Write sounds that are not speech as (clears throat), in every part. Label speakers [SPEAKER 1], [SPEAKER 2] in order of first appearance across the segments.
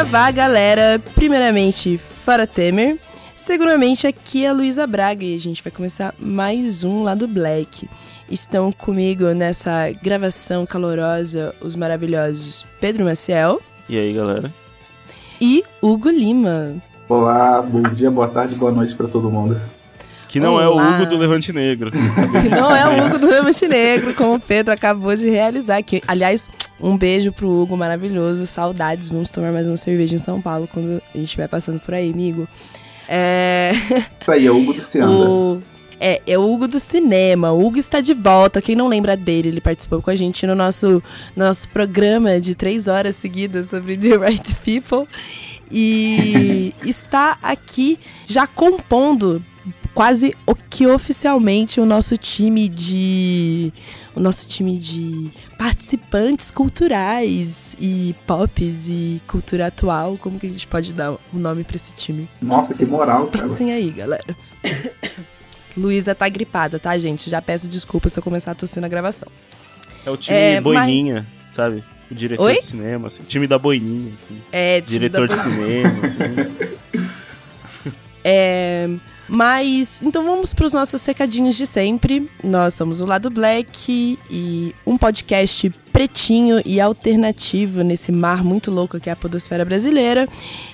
[SPEAKER 1] Saravá, galera. Primeiramente, Fara Temer. Seguramente aqui é a Luísa Braga e a gente vai começar mais um lá do Black. Estão comigo nessa gravação calorosa os maravilhosos Pedro Maciel.
[SPEAKER 2] E aí, galera?
[SPEAKER 1] E Hugo Lima.
[SPEAKER 3] Olá, bom dia, boa tarde, boa noite para todo mundo.
[SPEAKER 2] Que não Olá. é o Hugo do Levante Negro. (laughs)
[SPEAKER 1] que não é o Hugo do Levante Negro, como o Pedro acabou de realizar. Que, aliás, um beijo pro Hugo, maravilhoso. Saudades. Vamos tomar mais uma cerveja em São Paulo quando a gente estiver passando por aí, amigo.
[SPEAKER 3] É... Isso aí, é o Hugo do Cianda. (laughs) O...
[SPEAKER 1] É, é o Hugo do cinema. O Hugo está de volta. Quem não lembra dele, ele participou com a gente no nosso, no nosso programa de três horas seguidas sobre The Right People. E (laughs) está aqui já compondo quase o que oficialmente o nosso time de o nosso time de participantes culturais e pops e cultura atual, como que a gente pode dar o nome para esse time?
[SPEAKER 3] Nossa, que moral, cara.
[SPEAKER 1] Pensem aí, galera. Luísa tá gripada, tá, gente? Já peço desculpa se eu começar a tossir na gravação.
[SPEAKER 2] É o time é, Boininha, mas... sabe? O diretor Oi? de cinema, assim. Time da Boininha, assim.
[SPEAKER 1] É,
[SPEAKER 2] diretor de cinema, assim. (laughs)
[SPEAKER 1] é... Mas, então vamos para os nossos recadinhos de sempre. Nós somos o Lado Black e um podcast pretinho e alternativo nesse mar muito louco que é a podosfera brasileira.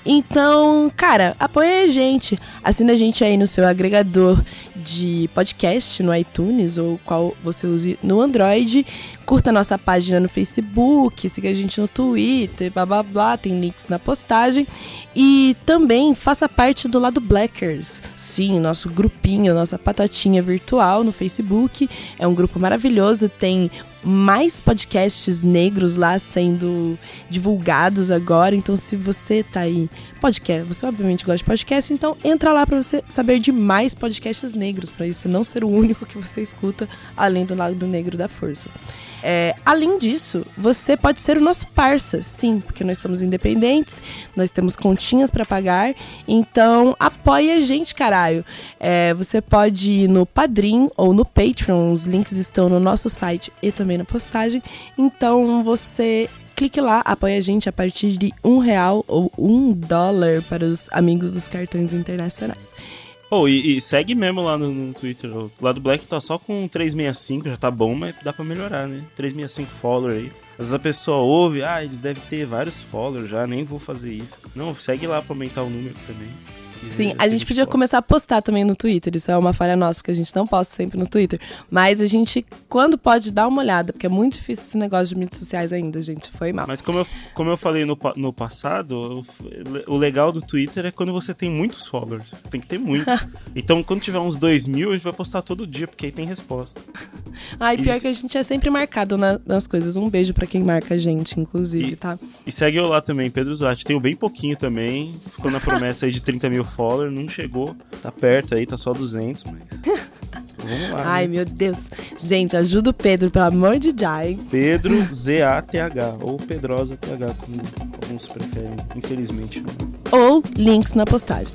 [SPEAKER 1] Então, cara, apoia a gente. Assina a gente aí no seu agregador de podcast, no iTunes ou qual você use no Android. Curta nossa página no Facebook, siga a gente no Twitter, blá blá blá, tem links na postagem. E também faça parte do lado Blackers. Sim, nosso grupinho, nossa patatinha virtual no Facebook. É um grupo maravilhoso, tem mais podcasts negros lá sendo divulgados agora. Então, se você tá aí, podcast, você obviamente gosta de podcast, então entra lá para você saber de mais podcasts negros, para isso não ser o único que você escuta além do lado negro da força. É, além disso, você pode ser o nosso parça, sim, porque nós somos independentes, nós temos continhas para pagar, então apoie a gente, caralho. É, você pode ir no Padrim ou no Patreon, os links estão no nosso site e também na postagem. Então você clique lá, apoie a gente a partir de um real ou um dólar para os amigos dos cartões internacionais.
[SPEAKER 2] Oh, e, e, segue mesmo lá no, no, Twitter. O lado Black tá só com 365, já tá bom, mas dá pra melhorar, né? 365 follower aí. Às vezes a pessoa ouve, ah, eles devem ter vários followers já, nem vou fazer isso. Não, segue lá pra aumentar o número também.
[SPEAKER 1] Sim, a gente podia começar a postar também no Twitter. Isso é uma falha nossa, porque a gente não posta sempre no Twitter. Mas a gente, quando pode, dá uma olhada, porque é muito difícil esse negócio de mídias sociais ainda, gente. Foi mal.
[SPEAKER 2] Mas como eu, como eu falei no, no passado, o, legal do Twitter é quando você tem muitos followers. Tem que ter muito. (laughs) então, quando tiver uns dois mil, a gente vai postar todo dia, porque aí tem resposta.
[SPEAKER 1] Ai, pior e... que a gente é sempre marcado na, nas coisas. Um beijo para quem marca a gente, inclusive,
[SPEAKER 2] e,
[SPEAKER 1] tá?
[SPEAKER 2] E segue eu lá também, Pedro Zatti. Tenho bem pouquinho também. Ficou na (laughs) promessa aí de 30 mil followers, não chegou. Tá perto aí, tá só 200, mas. (laughs) Vamos lá.
[SPEAKER 1] Ai, né? meu Deus. Gente, ajuda o Pedro, pelo amor de Jai.
[SPEAKER 2] Pedro Z-A-T-H, ou Pedrosa TH, como alguns preferem, infelizmente.
[SPEAKER 1] Ou links na postagem.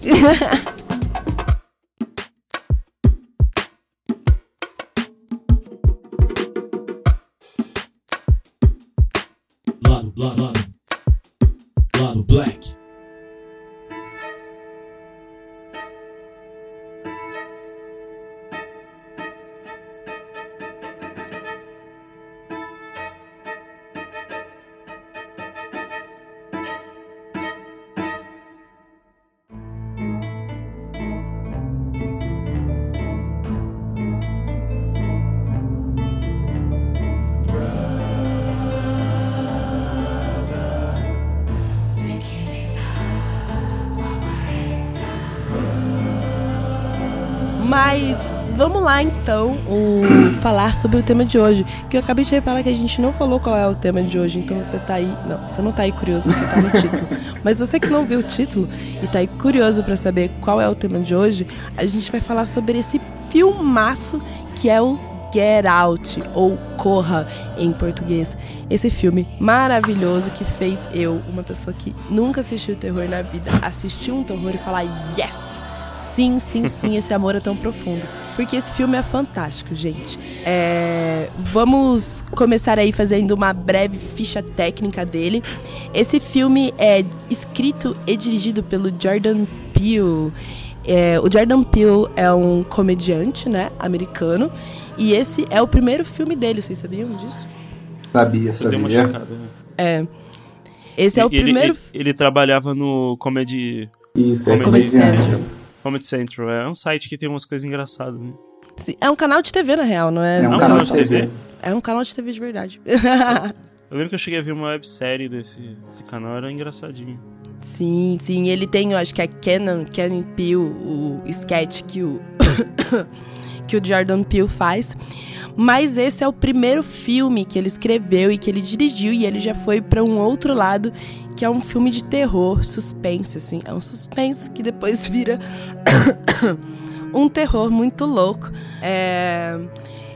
[SPEAKER 4] lado, lado, lado,
[SPEAKER 1] sobre o tema de hoje. Que eu acabei de reparar que a gente não falou qual é o tema de hoje, então você tá aí. Não, você não tá aí curioso porque tá no título. (laughs) Mas você que não viu o título e tá aí curioso para saber qual é o tema de hoje, a gente vai falar sobre esse filmaço que é o Get Out, ou Corra em português. Esse filme maravilhoso que fez eu, uma pessoa que nunca assistiu terror na vida, assistir um terror e falar: Yes! Sim, sim, sim, (laughs) esse amor é tão profundo. Porque esse filme é fantástico, gente. É, vamos começar aí fazendo uma breve ficha técnica dele. Esse filme é escrito e dirigido pelo Jordan Peele. É, o Jordan Peele é um comediante, né, americano. E esse é o primeiro filme dele, vocês sabiam disso?
[SPEAKER 3] Sabia, sabia. Deu uma checada,
[SPEAKER 1] né? É. Esse é o
[SPEAKER 2] ele,
[SPEAKER 1] primeiro.
[SPEAKER 2] Ele, ele, trabalhava no Comedy.
[SPEAKER 3] Isso, Comedy, é Comedy
[SPEAKER 2] Central. Comedy Central. É um site que tem umas coisas engraçadas, né?
[SPEAKER 1] Sim, é um canal de TV, na real, não é?
[SPEAKER 3] É um, canal, de TV?
[SPEAKER 1] É um canal de TV de verdade. (laughs) (laughs)
[SPEAKER 2] eu lembro que eu cheguei a ver uma websérie desse, desse canal, era engraçadinho.
[SPEAKER 1] Sim, sim. Ele tem, eu acho que é Canon, Canon Peele, o sketch que o, (coughs) que o Jordan Peele faz. Mas esse é o primeiro filme que ele escreveu e que ele dirigiu e ele já foi para um outro lado, que é um filme de terror, suspense, assim. É um suspense que depois vira (coughs) um terror muito louco. É...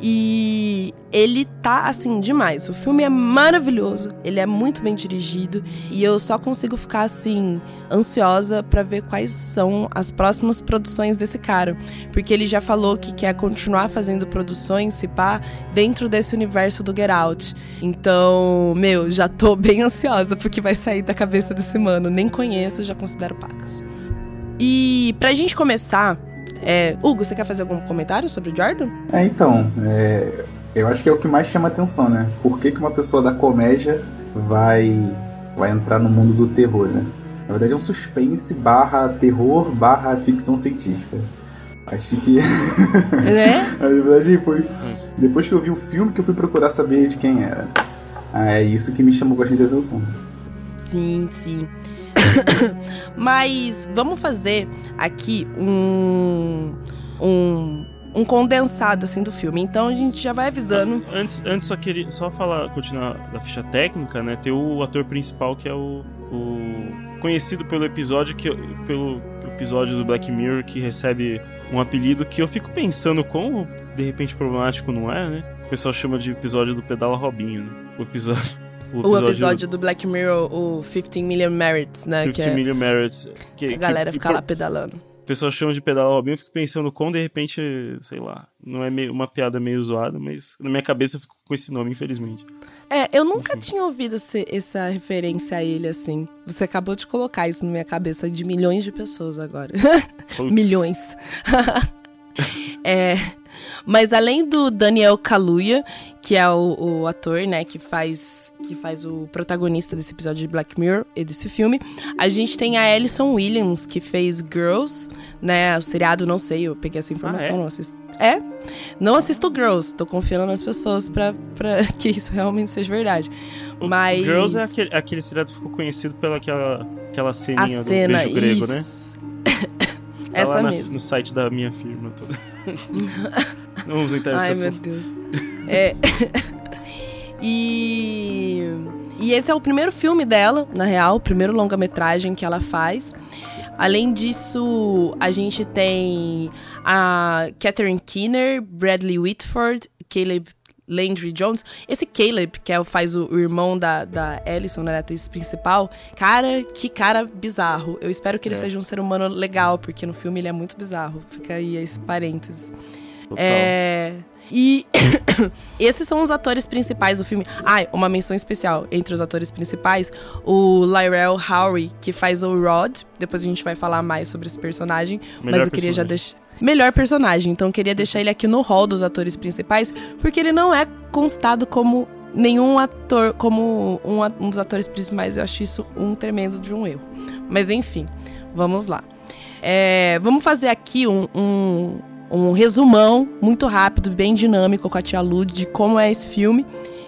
[SPEAKER 1] E ele tá assim demais. O filme é maravilhoso, ele é muito bem dirigido e eu só consigo ficar assim ansiosa para ver quais são as próximas produções desse cara, porque ele já falou que quer continuar fazendo produções, se pá, dentro desse universo do Get Out. Então, meu, já tô (laughs) bem ansiosa porque vai sair da cabeça desse mano. Nem conheço, já considero pacas. E pra gente começar, é, Hugo, você quer fazer algum comentário sobre o Jordan?
[SPEAKER 3] É, então, é, eu acho que é o que mais chama atenção, né? Por que, que uma pessoa da comédia vai, vai entrar no mundo do terror, né? Na verdade é um suspense barra terror barra ficção científica. Acho que.
[SPEAKER 1] Né? (laughs)
[SPEAKER 3] Na verdade foi. Depois que eu vi o filme que eu fui procurar saber de quem era. É isso que me chamou bastante atenção.
[SPEAKER 1] Sim, sim. (laughs) Mas vamos fazer aqui um, um, um condensado assim do filme. Então a gente já vai avisando.
[SPEAKER 2] Antes, antes só queria só falar, continuar da ficha técnica, né? Tem o ator principal que é o, o conhecido pelo episódio que pelo episódio do Black Mirror que recebe um apelido que eu fico pensando como de repente problemático não é, né? O pessoal chama de episódio do Pedala Robinho, né? O episódio
[SPEAKER 1] o episódio, o episódio do Black Mirror, o 15 Million Merits, né?
[SPEAKER 2] 15 que é, Million Merits.
[SPEAKER 1] Que, que a galera que, fica lá pedalando.
[SPEAKER 2] O pessoal chama de pedal Robin, eu fico pensando como de repente, sei lá, não é meio, uma piada meio zoada, mas na minha cabeça eu fico com esse nome, infelizmente.
[SPEAKER 1] É, eu nunca Enfim. tinha ouvido esse, essa referência a ele assim. Você acabou de colocar isso na minha cabeça de milhões de pessoas agora. (laughs) milhões. (laughs) é, mas além do Daniel Kaluuya, que é o, o, ator, né, que faz, que faz o protagonista desse episódio de Black Mirror e desse filme, a gente tem a Alison Williams, que fez Girls, né, o seriado, não sei, eu peguei essa informação, ah, é? não assisto. É, não assisto Girls, tô confiando nas pessoas pra, pra (laughs) que isso realmente seja verdade. O Mas...
[SPEAKER 2] Girls é aquele, aquele seriado que ficou conhecido pela aquela, aquela ceninha a cena, do beijo grego, né?
[SPEAKER 1] Essa
[SPEAKER 2] lá
[SPEAKER 1] mesmo.
[SPEAKER 2] no site da minha firma toda. (laughs) Não vamos entrar
[SPEAKER 1] nesse Ai, assunto. meu Deus. É. (laughs) e. E esse é o primeiro filme dela, na real, o primeiro longa-metragem que ela faz. Além disso, a gente tem a Catherine Keener, Bradley Whitford, Caleb Landry Jones. Esse Caleb, que é, faz o, o irmão da, da Ellison, né, da atriz principal, cara, que cara bizarro. Eu espero que ele é. seja um ser humano legal, porque no filme ele é muito bizarro. Fica aí esse parênteses. Total. É. E (coughs) esses são os atores principais do filme. Ah, uma menção especial entre os atores principais, o Lyrell Howery, que faz o Rod. Depois a gente vai falar mais sobre esse personagem, Melhor mas eu queria personagem. já deixar melhor personagem. Então queria deixar ele aqui no hall dos atores principais, porque ele não é constado como nenhum ator, como um, um dos atores principais. Eu acho isso um tremendo de um erro. Mas enfim, vamos lá. É, vamos fazer aqui um, um, um, resumão muito rápido, bem dinâmico com a Tia Lud de como é esse filme.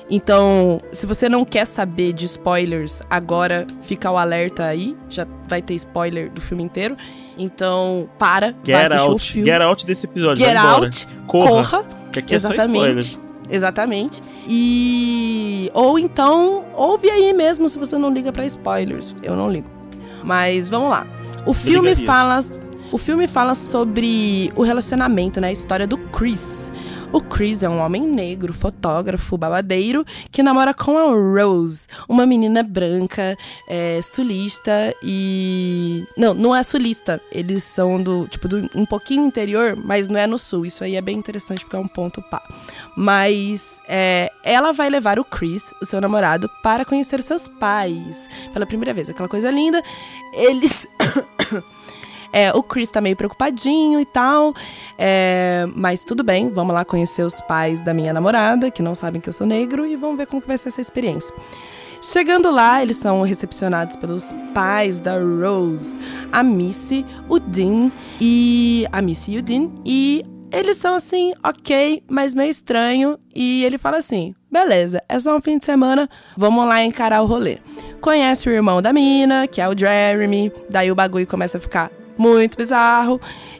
[SPEAKER 1] Então, se você não quer saber de spoilers, agora fica o alerta aí, já vai ter spoiler do filme inteiro. Então, para,
[SPEAKER 2] get vai assistir out, o filme. Get out desse episódio,
[SPEAKER 1] Get out, corra. corra
[SPEAKER 2] que aqui Exatamente.
[SPEAKER 1] É Exatamente. E ou então ouve aí mesmo se você não liga para spoilers. Eu não ligo. Mas vamos lá. O filme fala o filme fala sobre o relacionamento, né? A história do Chris. O Chris é um homem negro, fotógrafo, babadeiro, que namora com a Rose, uma menina branca, é, sulista e. Não, não é sulista. Eles são do, tipo, do, um pouquinho interior, mas não é no sul. Isso aí é bem interessante porque é um ponto pá. Mas é, ela vai levar o Chris, o seu namorado, para conhecer seus pais pela primeira vez. Aquela coisa linda. Eles. (coughs) É, o Chris tá meio preocupadinho e tal. É, mas tudo bem, vamos lá conhecer os pais da minha namorada, que não sabem que eu sou negro, e vamos ver como que vai ser essa experiência. Chegando lá, eles são recepcionados pelos pais da Rose, a Missy, o Dean e a Missy e o Dean e eles são assim, ok, mas meio estranho. E ele fala assim: beleza, é só um fim de semana, vamos lá encarar o rolê. Conhece o irmão da mina, que é o Jeremy, daí o bagulho começa a ficar muito bizarro.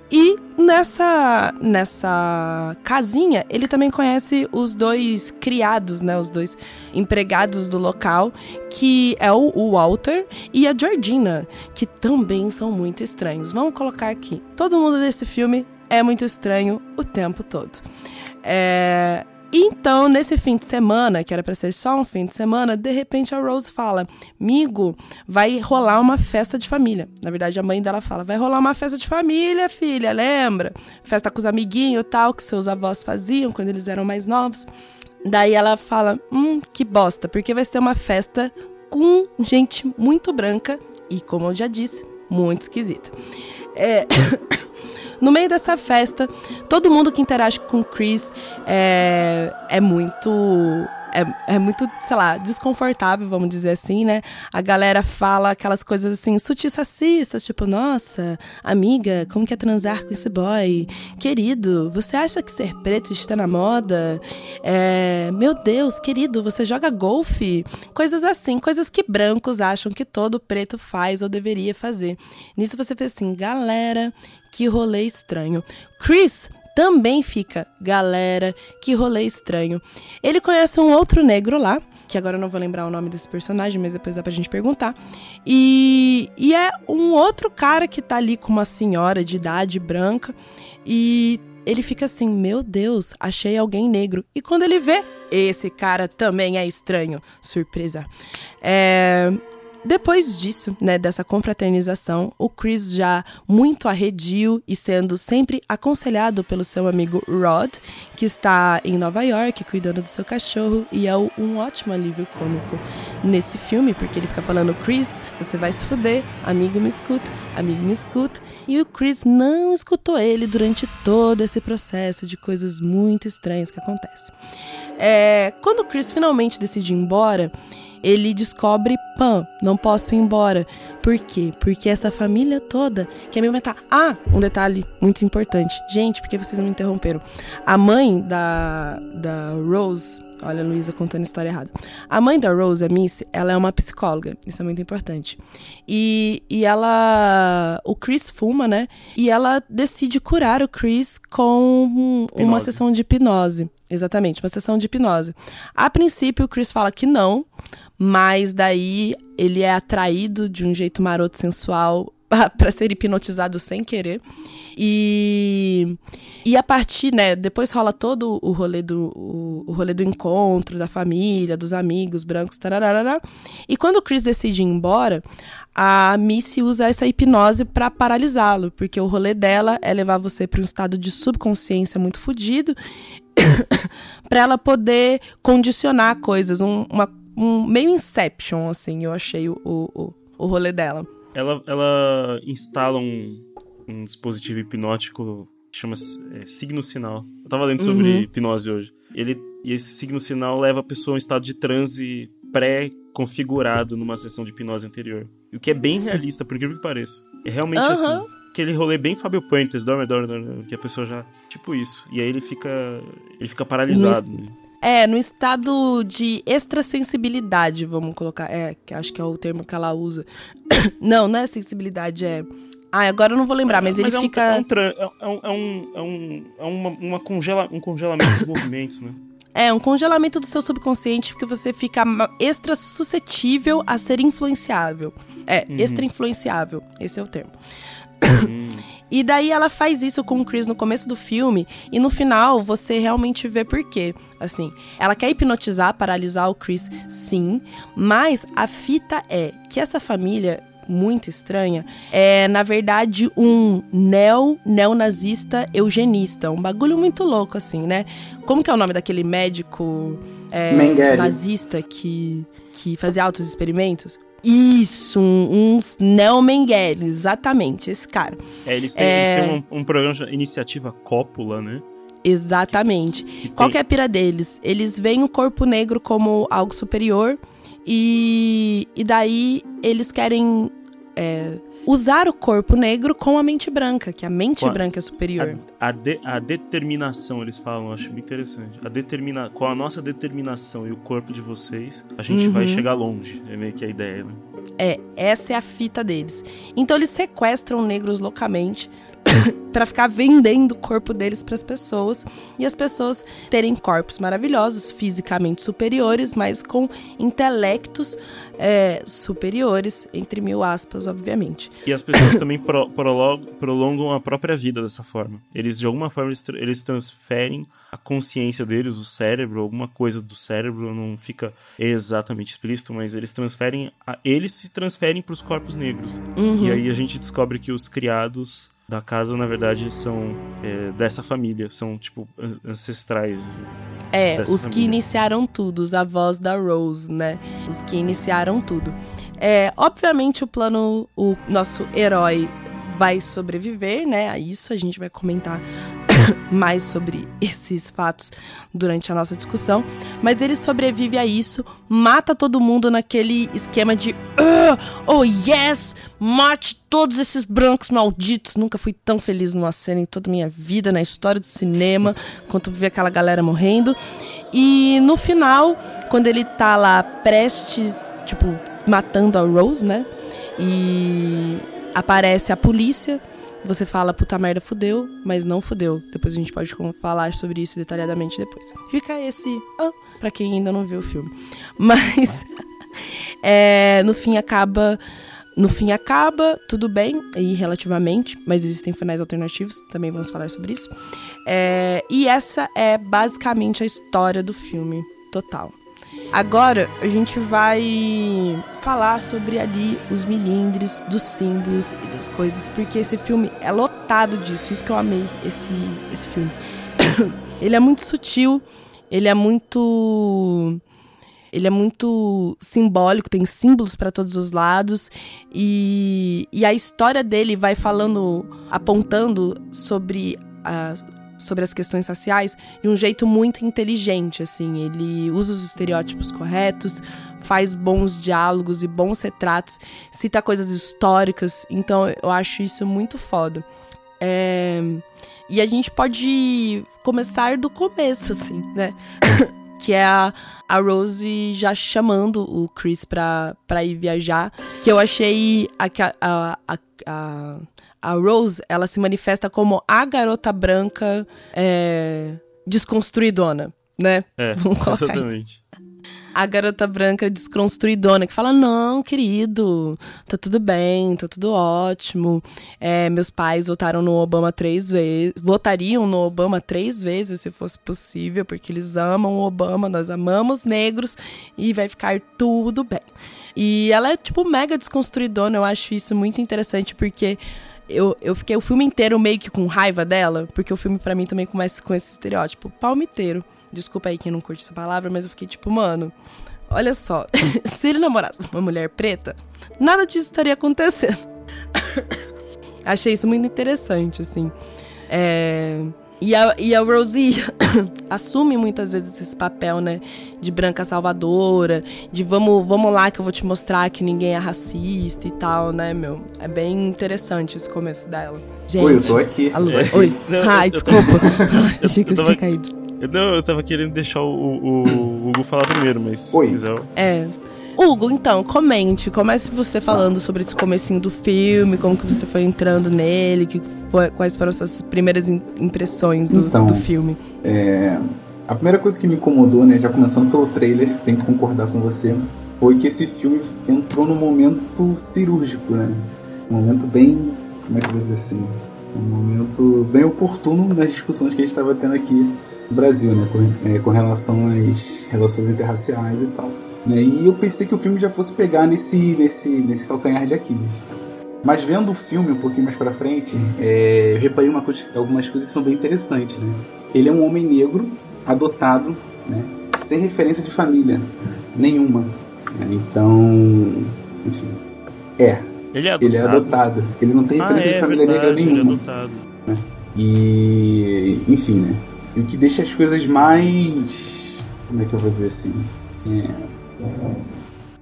[SPEAKER 1] E nessa nessa casinha, ele também conhece os dois criados, né, os dois empregados do local, que é o, Walter e a Georgina, que também são muito estranhos. Vamos colocar aqui. Todo mundo desse filme é muito estranho o tempo todo. É, então, nesse fim de semana, que era para ser só um fim de semana, de repente a Rose fala: Migo, vai rolar uma festa de família. Na verdade, a mãe dela fala: vai rolar uma festa de família, filha, lembra? Festa com os amiguinhos tal, que seus avós faziam quando eles eram mais novos. Daí ela fala: hum, que bosta, porque vai ser uma festa com gente muito branca e, como eu já disse, muito esquisita. É. (coughs) No meio dessa festa, todo mundo que interage com o Chris é, é muito é, é muito, sei lá, desconfortável, vamos dizer assim, né? A galera fala aquelas coisas assim, sutis racistas, tipo, nossa, amiga, como que é transar com esse boy? Querido, você acha que ser preto está na moda? É, meu Deus, querido, você joga golfe? Coisas assim, coisas que brancos acham que todo preto faz ou deveria fazer. Nisso você fez assim, galera, que rolê estranho. Chris também fica, galera, que rolê estranho. Ele conhece um outro negro lá, que agora eu não vou lembrar o nome desse personagem, mas depois dá pra gente perguntar. E, e é um outro cara que tá ali com uma senhora de idade branca e ele fica assim: Meu Deus, achei alguém negro. E quando ele vê, esse cara também é estranho. Surpresa. É, depois disso, né, dessa confraternização, o Chris já muito arredio e sendo sempre aconselhado pelo seu amigo Rod, que está em Nova York cuidando do seu cachorro e é um ótimo alívio cômico nesse filme, porque ele fica falando: Chris, você vai se fuder, amigo me escuta, amigo me escuta. E o Chris não escutou ele durante todo esse processo de coisas muito estranhas que acontecem. É, quando o Chris finalmente decide ir embora, ele descobre Pan, não posso ir embora. Por quê? Porque essa família toda quer me matar. Ah, um detalhe muito importante. Gente, porque vocês me interromperam? A mãe da, da Rose, olha a Luísa contando a história errada. A mãe da Rose, a Miss, ela é uma psicóloga. Isso é muito importante. E, e ela. O Chris fuma, né? E ela decide curar o Chris com uma
[SPEAKER 2] Hipnose.
[SPEAKER 1] sessão de hipnose. Exatamente, uma sessão de hipnose. A princípio, o Chris fala que não, mas daí ele é atraído de um jeito maroto sensual (laughs) para ser hipnotizado sem querer. E, e a partir, né, depois rola todo o rolê do o, o rolê do encontro da família, dos amigos brancos, tararara. E quando o Chris decide ir embora, a Missy usa essa hipnose para paralisá-lo, porque o rolê dela é levar você para um estado de subconsciência muito fodido, (coughs) para ela poder condicionar coisas, um, uma, um meio Inception, assim, eu achei o, o, o rolê dela.
[SPEAKER 2] Ela, ela instala um, um dispositivo hipnótico que chama é, signo sinal. Eu tava lendo sobre
[SPEAKER 1] Uhum.
[SPEAKER 2] hipnose hoje. Ele, e esse signo sinal leva a pessoa a um estado de transe pré-configurado numa sessão de hipnose anterior. O que é bem
[SPEAKER 1] Sim.
[SPEAKER 2] realista, por incrível que pareça. É realmente
[SPEAKER 1] Aham.
[SPEAKER 2] assim. Aquele rolê bem Fábio Puentes, dorme, dorme, dorme, que a pessoa já. Tipo isso. E aí ele fica. Ele fica paralisado. né?
[SPEAKER 1] É, no estado de extrasensibilidade, vamos colocar. É, que acho que é o termo que ela usa. (coughs) não, não é sensibilidade, é. Ah, agora eu não vou lembrar, mas, ele
[SPEAKER 2] é um-
[SPEAKER 1] fica.
[SPEAKER 2] é um, é um, é um, é um, é uma, uma congela, um congelamento dos (coughs) movimentos, né?
[SPEAKER 1] É, um congelamento do seu subconsciente, porque você fica extra suscetível a ser influenciável. É,
[SPEAKER 2] Uhum.
[SPEAKER 1] extra influenciável. Esse é o termo. (coughs) E daí ela faz isso com o Chris no começo do filme e no final você realmente vê por quê. Assim, ela quer hipnotizar, paralisar o Chris, sim, mas a fita é que essa família muito estranha é, na verdade, um neo neonazista eugenista, um bagulho muito louco assim, né? Como que é o nome daquele médico é, nazista que que fazia altos experimentos? Isso, uns neo-Mengele, exatamente, esse cara.
[SPEAKER 2] É, eles têm,
[SPEAKER 1] É.
[SPEAKER 2] eles têm um, um programa chamado Iniciativa Cópula, né?
[SPEAKER 1] Exatamente.
[SPEAKER 2] Que
[SPEAKER 1] Qual
[SPEAKER 2] tem-
[SPEAKER 1] que é a pira deles? Eles veem o corpo negro como algo superior e, e daí eles querem é, usar o corpo negro com a mente branca, que a mente
[SPEAKER 2] a-
[SPEAKER 1] branca é superior.
[SPEAKER 2] A, a de- a determinação, eles falam, eu acho muito interessante. A determina, com a nossa determinação e o corpo de vocês, a gente
[SPEAKER 1] Uhum.
[SPEAKER 2] vai chegar longe. É meio que a ideia, né?
[SPEAKER 1] É, essa é a fita deles. Então eles sequestram negros loucamente (coughs) pra ficar vendendo o corpo deles pras pessoas e as pessoas terem corpos maravilhosos, fisicamente superiores, mas com intelectos é, superiores, entre mil aspas, obviamente.
[SPEAKER 2] E as pessoas (laughs) também pro- prolo- prolongam a própria vida dessa forma. Eles, de alguma forma, eles, eles transferem a consciência deles, o cérebro, alguma coisa do cérebro, não fica exatamente explícito, mas eles transferem. a- eles se transferem para os corpos negros.
[SPEAKER 1] Uhum.
[SPEAKER 2] E aí a gente descobre que os criados da casa, na verdade, são é, dessa família, são, tipo, an- ancestrais.
[SPEAKER 1] É, os que
[SPEAKER 2] família.
[SPEAKER 1] iniciaram tudo, os avós da Rose, né? Os que iniciaram tudo. É, obviamente o plano, o nosso herói vai sobreviver, né? A isso a gente vai comentar (laughs) mais sobre esses fatos durante a nossa discussão, mas ele sobrevive a isso, mata todo mundo naquele esquema de "Ah, oh yes, mate todos esses brancos malditos. Nunca fui tão feliz numa cena em toda a minha vida na história do cinema, quanto ver aquela galera morrendo. E no final, quando ele tá lá prestes, tipo, matando a Rose, né? E aparece a polícia. Você fala, puta merda, fudeu, mas não fudeu. Depois a gente pode falar sobre isso detalhadamente depois. Fica esse. Ah, pra quem ainda não viu o filme. (laughs) Mas. (laughs) é, no fim acaba. No fim acaba, tudo bem, aí relativamente, mas existem finais alternativos, também vamos falar sobre isso. É, e essa é basicamente a história do filme total. Agora a gente vai falar sobre ali os milindres dos símbolos e das coisas, porque esse filme é lotado disso, isso que eu amei esse, esse filme. (coughs) ele é muito sutil, ele é muito ele é muito simbólico, tem símbolos para todos os lados e, e a história dele vai falando, apontando sobre a, sobre as questões raciais de um jeito muito inteligente, assim. Ele usa os estereótipos corretos, faz bons diálogos e bons retratos, cita coisas históricas. Então eu acho isso muito foda. É, E a gente pode começar do começo, assim, né? (coughs) que é a, a Rose já chamando o Chris pra, pra ir viajar. Que eu achei a, a, a, a, a Rose, ela se manifesta como a garota branca é, desconstruidona, né?
[SPEAKER 2] É, (laughs)
[SPEAKER 1] Vamos colocar aí.
[SPEAKER 2] exatamente.
[SPEAKER 1] A garota branca desconstruidona, que fala: Não, querido, tá tudo bem, tá tudo ótimo. É, meus pais votaram no Obama três vezes. Votariam no Obama três vezes, se fosse possível, porque eles amam o Obama, nós amamos negros e vai ficar tudo bem. E ela é, tipo, mega desconstruidona, eu acho isso muito interessante, porque eu, eu fiquei o filme inteiro meio que com raiva dela, porque o filme pra mim também começa com esse estereótipo palmiteiro. Desculpa aí quem não curte essa palavra, mas eu fiquei tipo, mano, olha só, (laughs) se ele namorasse uma mulher preta, nada disso estaria acontecendo. (coughs) Achei isso muito interessante, assim. É... E a, e a Rosie (coughs) assume muitas vezes esse papel, né? De branca salvadora, de vamos, vamos lá que eu vou te mostrar que ninguém é racista e tal, né, meu? É bem interessante esse começo dela. Gente.
[SPEAKER 3] Oi, eu tô aqui.
[SPEAKER 1] Alô,
[SPEAKER 2] É.
[SPEAKER 1] oi. (laughs)
[SPEAKER 2] Não,
[SPEAKER 1] Ai, (laughs)
[SPEAKER 2] eu- eu
[SPEAKER 1] desculpa. Ai, Achei que
[SPEAKER 2] eu
[SPEAKER 1] eu
[SPEAKER 2] tava-
[SPEAKER 1] tinha caído.
[SPEAKER 2] Eu, não, eu tava querendo deixar o, o, o Hugo falar primeiro, mas
[SPEAKER 3] Oi.
[SPEAKER 1] É. Hugo, então, comente. Comece você falando sobre esse comecinho do filme, como que você foi entrando nele, que foi- quais foram as suas primeiras im- impressões do,
[SPEAKER 3] Então.
[SPEAKER 1] do filme.
[SPEAKER 3] A primeira coisa que me incomodou, né, já começando pelo trailer, tenho que concordar com você, foi que esse filme entrou num momento cirúrgico, né? Um momento bem, como é que eu vou dizer assim, Um momento bem oportuno nas discussões que a gente estava tendo aqui no Brasil, né? Com, é, com relação às relações interraciais e tal. Né? E eu pensei que o filme já fosse pegar nesse, nesse, nesse calcanhar de Aquiles. Mas vendo o filme um pouquinho mais pra frente, é, eu reparei uma coisa, algumas coisas que são bem interessantes, né? Ele é um homem negro, adotado, né? Sem referência de família nenhuma. Então, enfim. É,
[SPEAKER 2] Ele é adotado.
[SPEAKER 3] ele é adotado. Ele não tem
[SPEAKER 2] Ah,
[SPEAKER 3] referência
[SPEAKER 2] é,
[SPEAKER 3] de família
[SPEAKER 2] verdade,
[SPEAKER 3] negra
[SPEAKER 2] ele é
[SPEAKER 3] nenhuma.
[SPEAKER 2] adotado.
[SPEAKER 3] E, enfim, né? E o que deixa as coisas mais. Como é que eu vou dizer assim? É,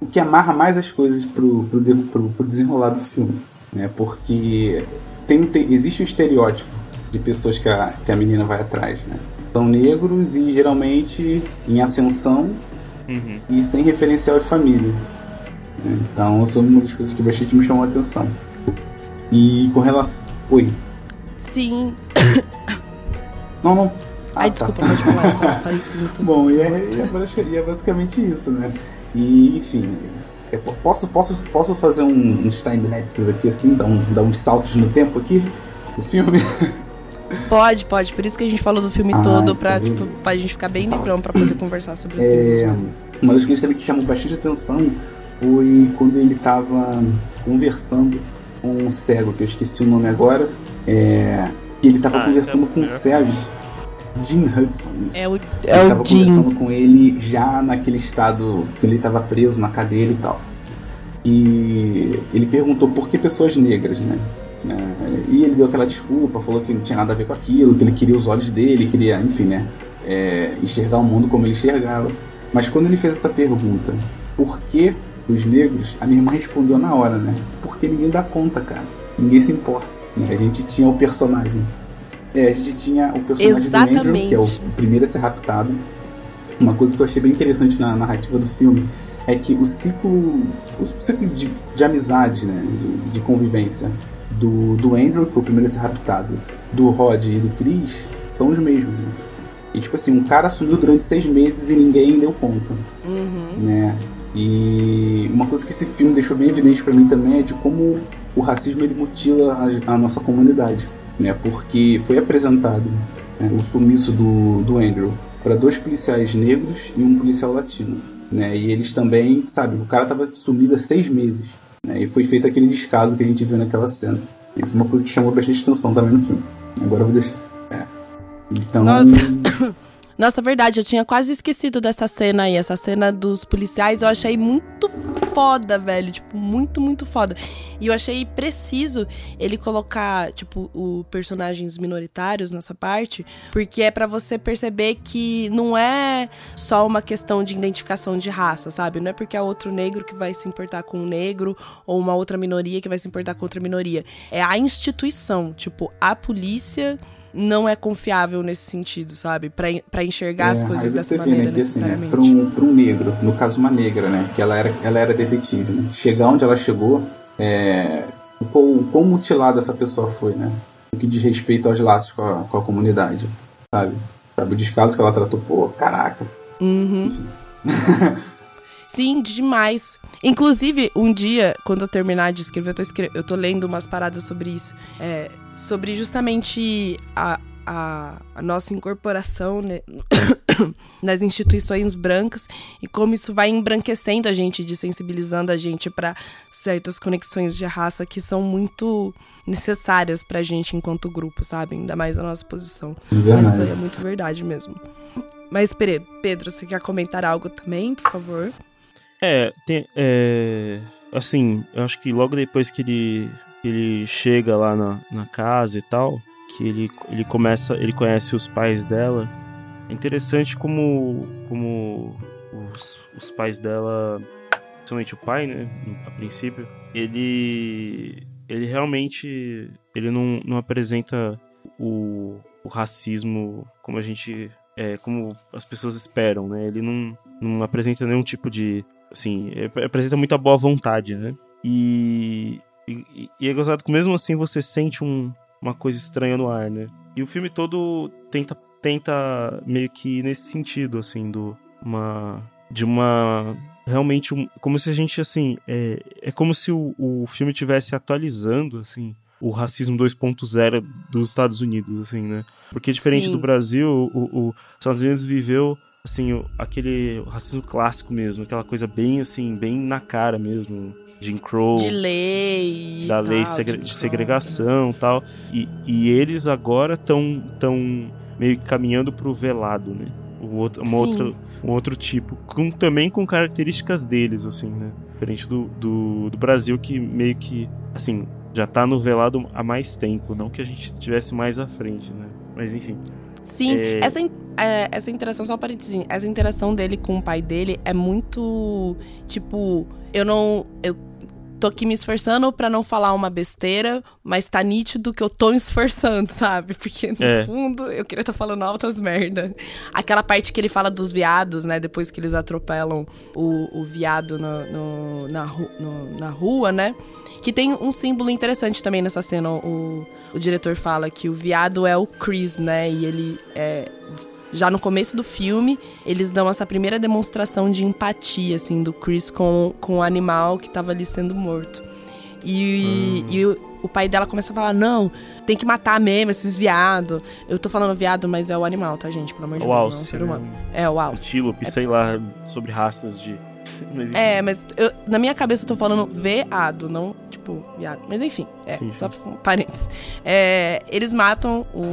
[SPEAKER 3] o que amarra mais as coisas pro, pro, pro, pro desenrolar do filme. Né? Porque tem, tem- existe um estereótipo de pessoas que a, que a menina vai atrás. Né? São negros e geralmente em ascensão
[SPEAKER 2] Uhum.
[SPEAKER 3] e sem referencial de família. Então, isso é uma das coisas que bastante me chamou a atenção. E com relação. Oi.
[SPEAKER 1] Sim.
[SPEAKER 3] Não, não. Ah,
[SPEAKER 1] Ai,
[SPEAKER 3] tá.
[SPEAKER 1] desculpa, pode falar, eu só (laughs) falei tô
[SPEAKER 3] Bom, e é, e é e é basicamente isso, né? E, enfim, posso, posso, posso fazer um, uns time-lapses aqui, assim, dar, um, dar uns saltos no tempo aqui do filme? (laughs)
[SPEAKER 1] Pode, pode. Por isso que a gente falou do filme
[SPEAKER 3] Ah,
[SPEAKER 1] todo, pra,
[SPEAKER 3] então
[SPEAKER 1] tipo, pra gente ficar bem livrão pra poder conversar sobre os
[SPEAKER 3] É,
[SPEAKER 1] filmes.
[SPEAKER 3] uma das coisas também que chamou bastante atenção foi quando ele tava conversando com um cego, que eu esqueci o nome agora, é, que ele tava
[SPEAKER 2] Ah,
[SPEAKER 3] conversando
[SPEAKER 2] é o
[SPEAKER 3] com um cego. Jim Hudson, isso.
[SPEAKER 1] É o,
[SPEAKER 3] Ele
[SPEAKER 1] é
[SPEAKER 3] tava
[SPEAKER 1] o Jim.
[SPEAKER 3] conversando com ele já naquele estado que ele estava preso na cadeira e tal. E ele perguntou por que pessoas negras, né? É, E ele deu aquela desculpa, falou que não tinha nada a ver com aquilo, que ele queria os olhos dele, queria, enfim, né? é, enxergar o mundo como ele enxergava. Mas quando ele fez essa pergunta, por que os negros, a minha irmã respondeu na hora, né? Porque ninguém dá conta, cara. Ninguém se importa. né? A gente tinha o personagem. É, a gente tinha o personagem do Andrew, que é o
[SPEAKER 1] Exatamente.
[SPEAKER 3] primeiro a ser raptado. Uma coisa que eu achei bem interessante na narrativa do filme é que o ciclo, o ciclo de, de amizade, né, de, convivência do, do Andrew, que foi o primeiro a ser raptado, do Rod e do Chris, são os mesmos. Né? E tipo assim, um cara sumiu durante seis meses e ninguém deu conta
[SPEAKER 1] Uhum.
[SPEAKER 3] né? E uma coisa que esse filme deixou bem evidente pra mim também é de como o racismo ele mutila a, a nossa comunidade, né? Porque foi apresentado né, o sumiço do, do Andrew para dois policiais negros e um policial latino, né? E eles também, sabe, o cara tava sumido há seis meses, né? E foi feito aquele descaso que a gente viu naquela cena. Isso é uma coisa que chamou bastante atenção também no filme. Agora eu vou deixar. É. Então.
[SPEAKER 1] Nossa. (coughs) Nossa, verdade, eu tinha quase esquecido dessa cena aí. Essa cena dos policiais eu achei muito foda, velho. Tipo, muito, muito foda. E eu achei preciso ele colocar, tipo, os personagens minoritários nessa parte, porque é pra você perceber que não é só uma questão de identificação de raça, sabe? Não é porque é outro negro que vai se importar com um negro ou uma outra minoria que vai se importar com outra minoria. É a instituição, tipo, a polícia não é confiável nesse sentido, sabe? Pra, pra enxergar as
[SPEAKER 3] É,
[SPEAKER 1] coisas
[SPEAKER 3] aí
[SPEAKER 1] dessa
[SPEAKER 3] vê,
[SPEAKER 1] maneira,
[SPEAKER 3] né, que, assim, né,
[SPEAKER 1] necessariamente.
[SPEAKER 3] pra, um, um negro, no caso uma negra, né, que ela era, ela era detetive, né, chegar onde ela chegou, é, o quão, o quão mutilada essa pessoa foi, né, o que diz respeito aos laços com a, com a comunidade, sabe? Sabe, o descaso que ela tratou, pô, caraca.
[SPEAKER 1] Uhum. (laughs) Sim, demais. Inclusive, um dia, quando eu terminar de escrever, eu tô, escre- eu tô lendo umas paradas sobre isso. é, sobre justamente a, a, a nossa incorporação né, (coughs) nas instituições brancas e como isso vai embranquecendo a gente, desensibilizando a gente para certas conexões de raça que são muito necessárias pra gente enquanto grupo, sabe? Ainda mais a nossa posição. Mas isso é muito verdade mesmo. Mas, Pedro, você quer comentar algo também, por favor?
[SPEAKER 2] É, tem, é, assim, eu acho que logo depois que ele, ele chega lá na, na casa e tal, que ele, ele começa, ele conhece os pais dela. É interessante como, como os, os pais dela, principalmente o pai, né, a princípio, ele, ele realmente, ele não, não apresenta o, o racismo como a gente, é, como as pessoas esperam, né, ele não, não apresenta nenhum tipo de assim, é- apresenta muita boa vontade, né? E, e, e é gozado que mesmo assim você sente um- uma coisa estranha no ar, né? E o filme todo tenta, tenta meio que ir nesse sentido, assim, do uma de uma realmente um, como se a gente assim é, é como se o, o filme tivesse atualizando assim o racismo 2.0 dos Estados Unidos, assim, né? Porque diferente
[SPEAKER 1] Sim.
[SPEAKER 2] do Brasil, o, o- os Estados Unidos viveu, assim, o- aquele racismo clássico mesmo, aquela coisa bem, assim, bem na cara mesmo. Jim Crow,
[SPEAKER 1] De lei.
[SPEAKER 2] da lei
[SPEAKER 1] tal,
[SPEAKER 2] segre-
[SPEAKER 1] de-
[SPEAKER 2] segregação e tal. E, e eles agora estão tão meio que caminhando pro velado, né? O outro, uma
[SPEAKER 1] Sim.
[SPEAKER 2] outra, um outro tipo. Com, também com características deles, assim, né? Diferente do, do, do Brasil, que meio que, assim, já tá no velado há mais tempo. Não que a gente estivesse mais à frente, né? Mas enfim.
[SPEAKER 1] Sim,
[SPEAKER 2] É.
[SPEAKER 1] essa, é, essa interação, só um parênteses, essa interação dele com o pai dele é muito, tipo, eu não, eu tô aqui me esforçando pra não falar uma besteira, mas tá nítido que eu tô me esforçando, (laughs) sabe? Porque no
[SPEAKER 2] É.
[SPEAKER 1] fundo eu queria estar falando altas merda. Aquela parte que ele fala dos viados, né, depois que eles atropelam o, o viado no, no- na, ru- no- na rua, né? Que tem um símbolo interessante também nessa cena. O, o diretor fala que o viado é o Chris, né? E ele é. Já no começo do filme, eles dão essa primeira demonstração de empatia, assim, do Chris com, com o animal que tava ali sendo morto. E, e o, o pai dela começa a falar: não, tem que matar mesmo esses viados. Eu tô falando viado, mas é o animal, tá, gente? Pelo amor de
[SPEAKER 2] O
[SPEAKER 1] Deus, não é um
[SPEAKER 2] Alce,
[SPEAKER 1] ser
[SPEAKER 2] né?
[SPEAKER 1] humano. É, o Alce.
[SPEAKER 2] Antílope, sei lá, sobre raças de. (laughs)
[SPEAKER 1] É, mas eu- na minha cabeça eu tô falando veado, não tipo viado. Mas enfim, é,
[SPEAKER 2] Sim,
[SPEAKER 1] só um parênteses. É, eles matam o, o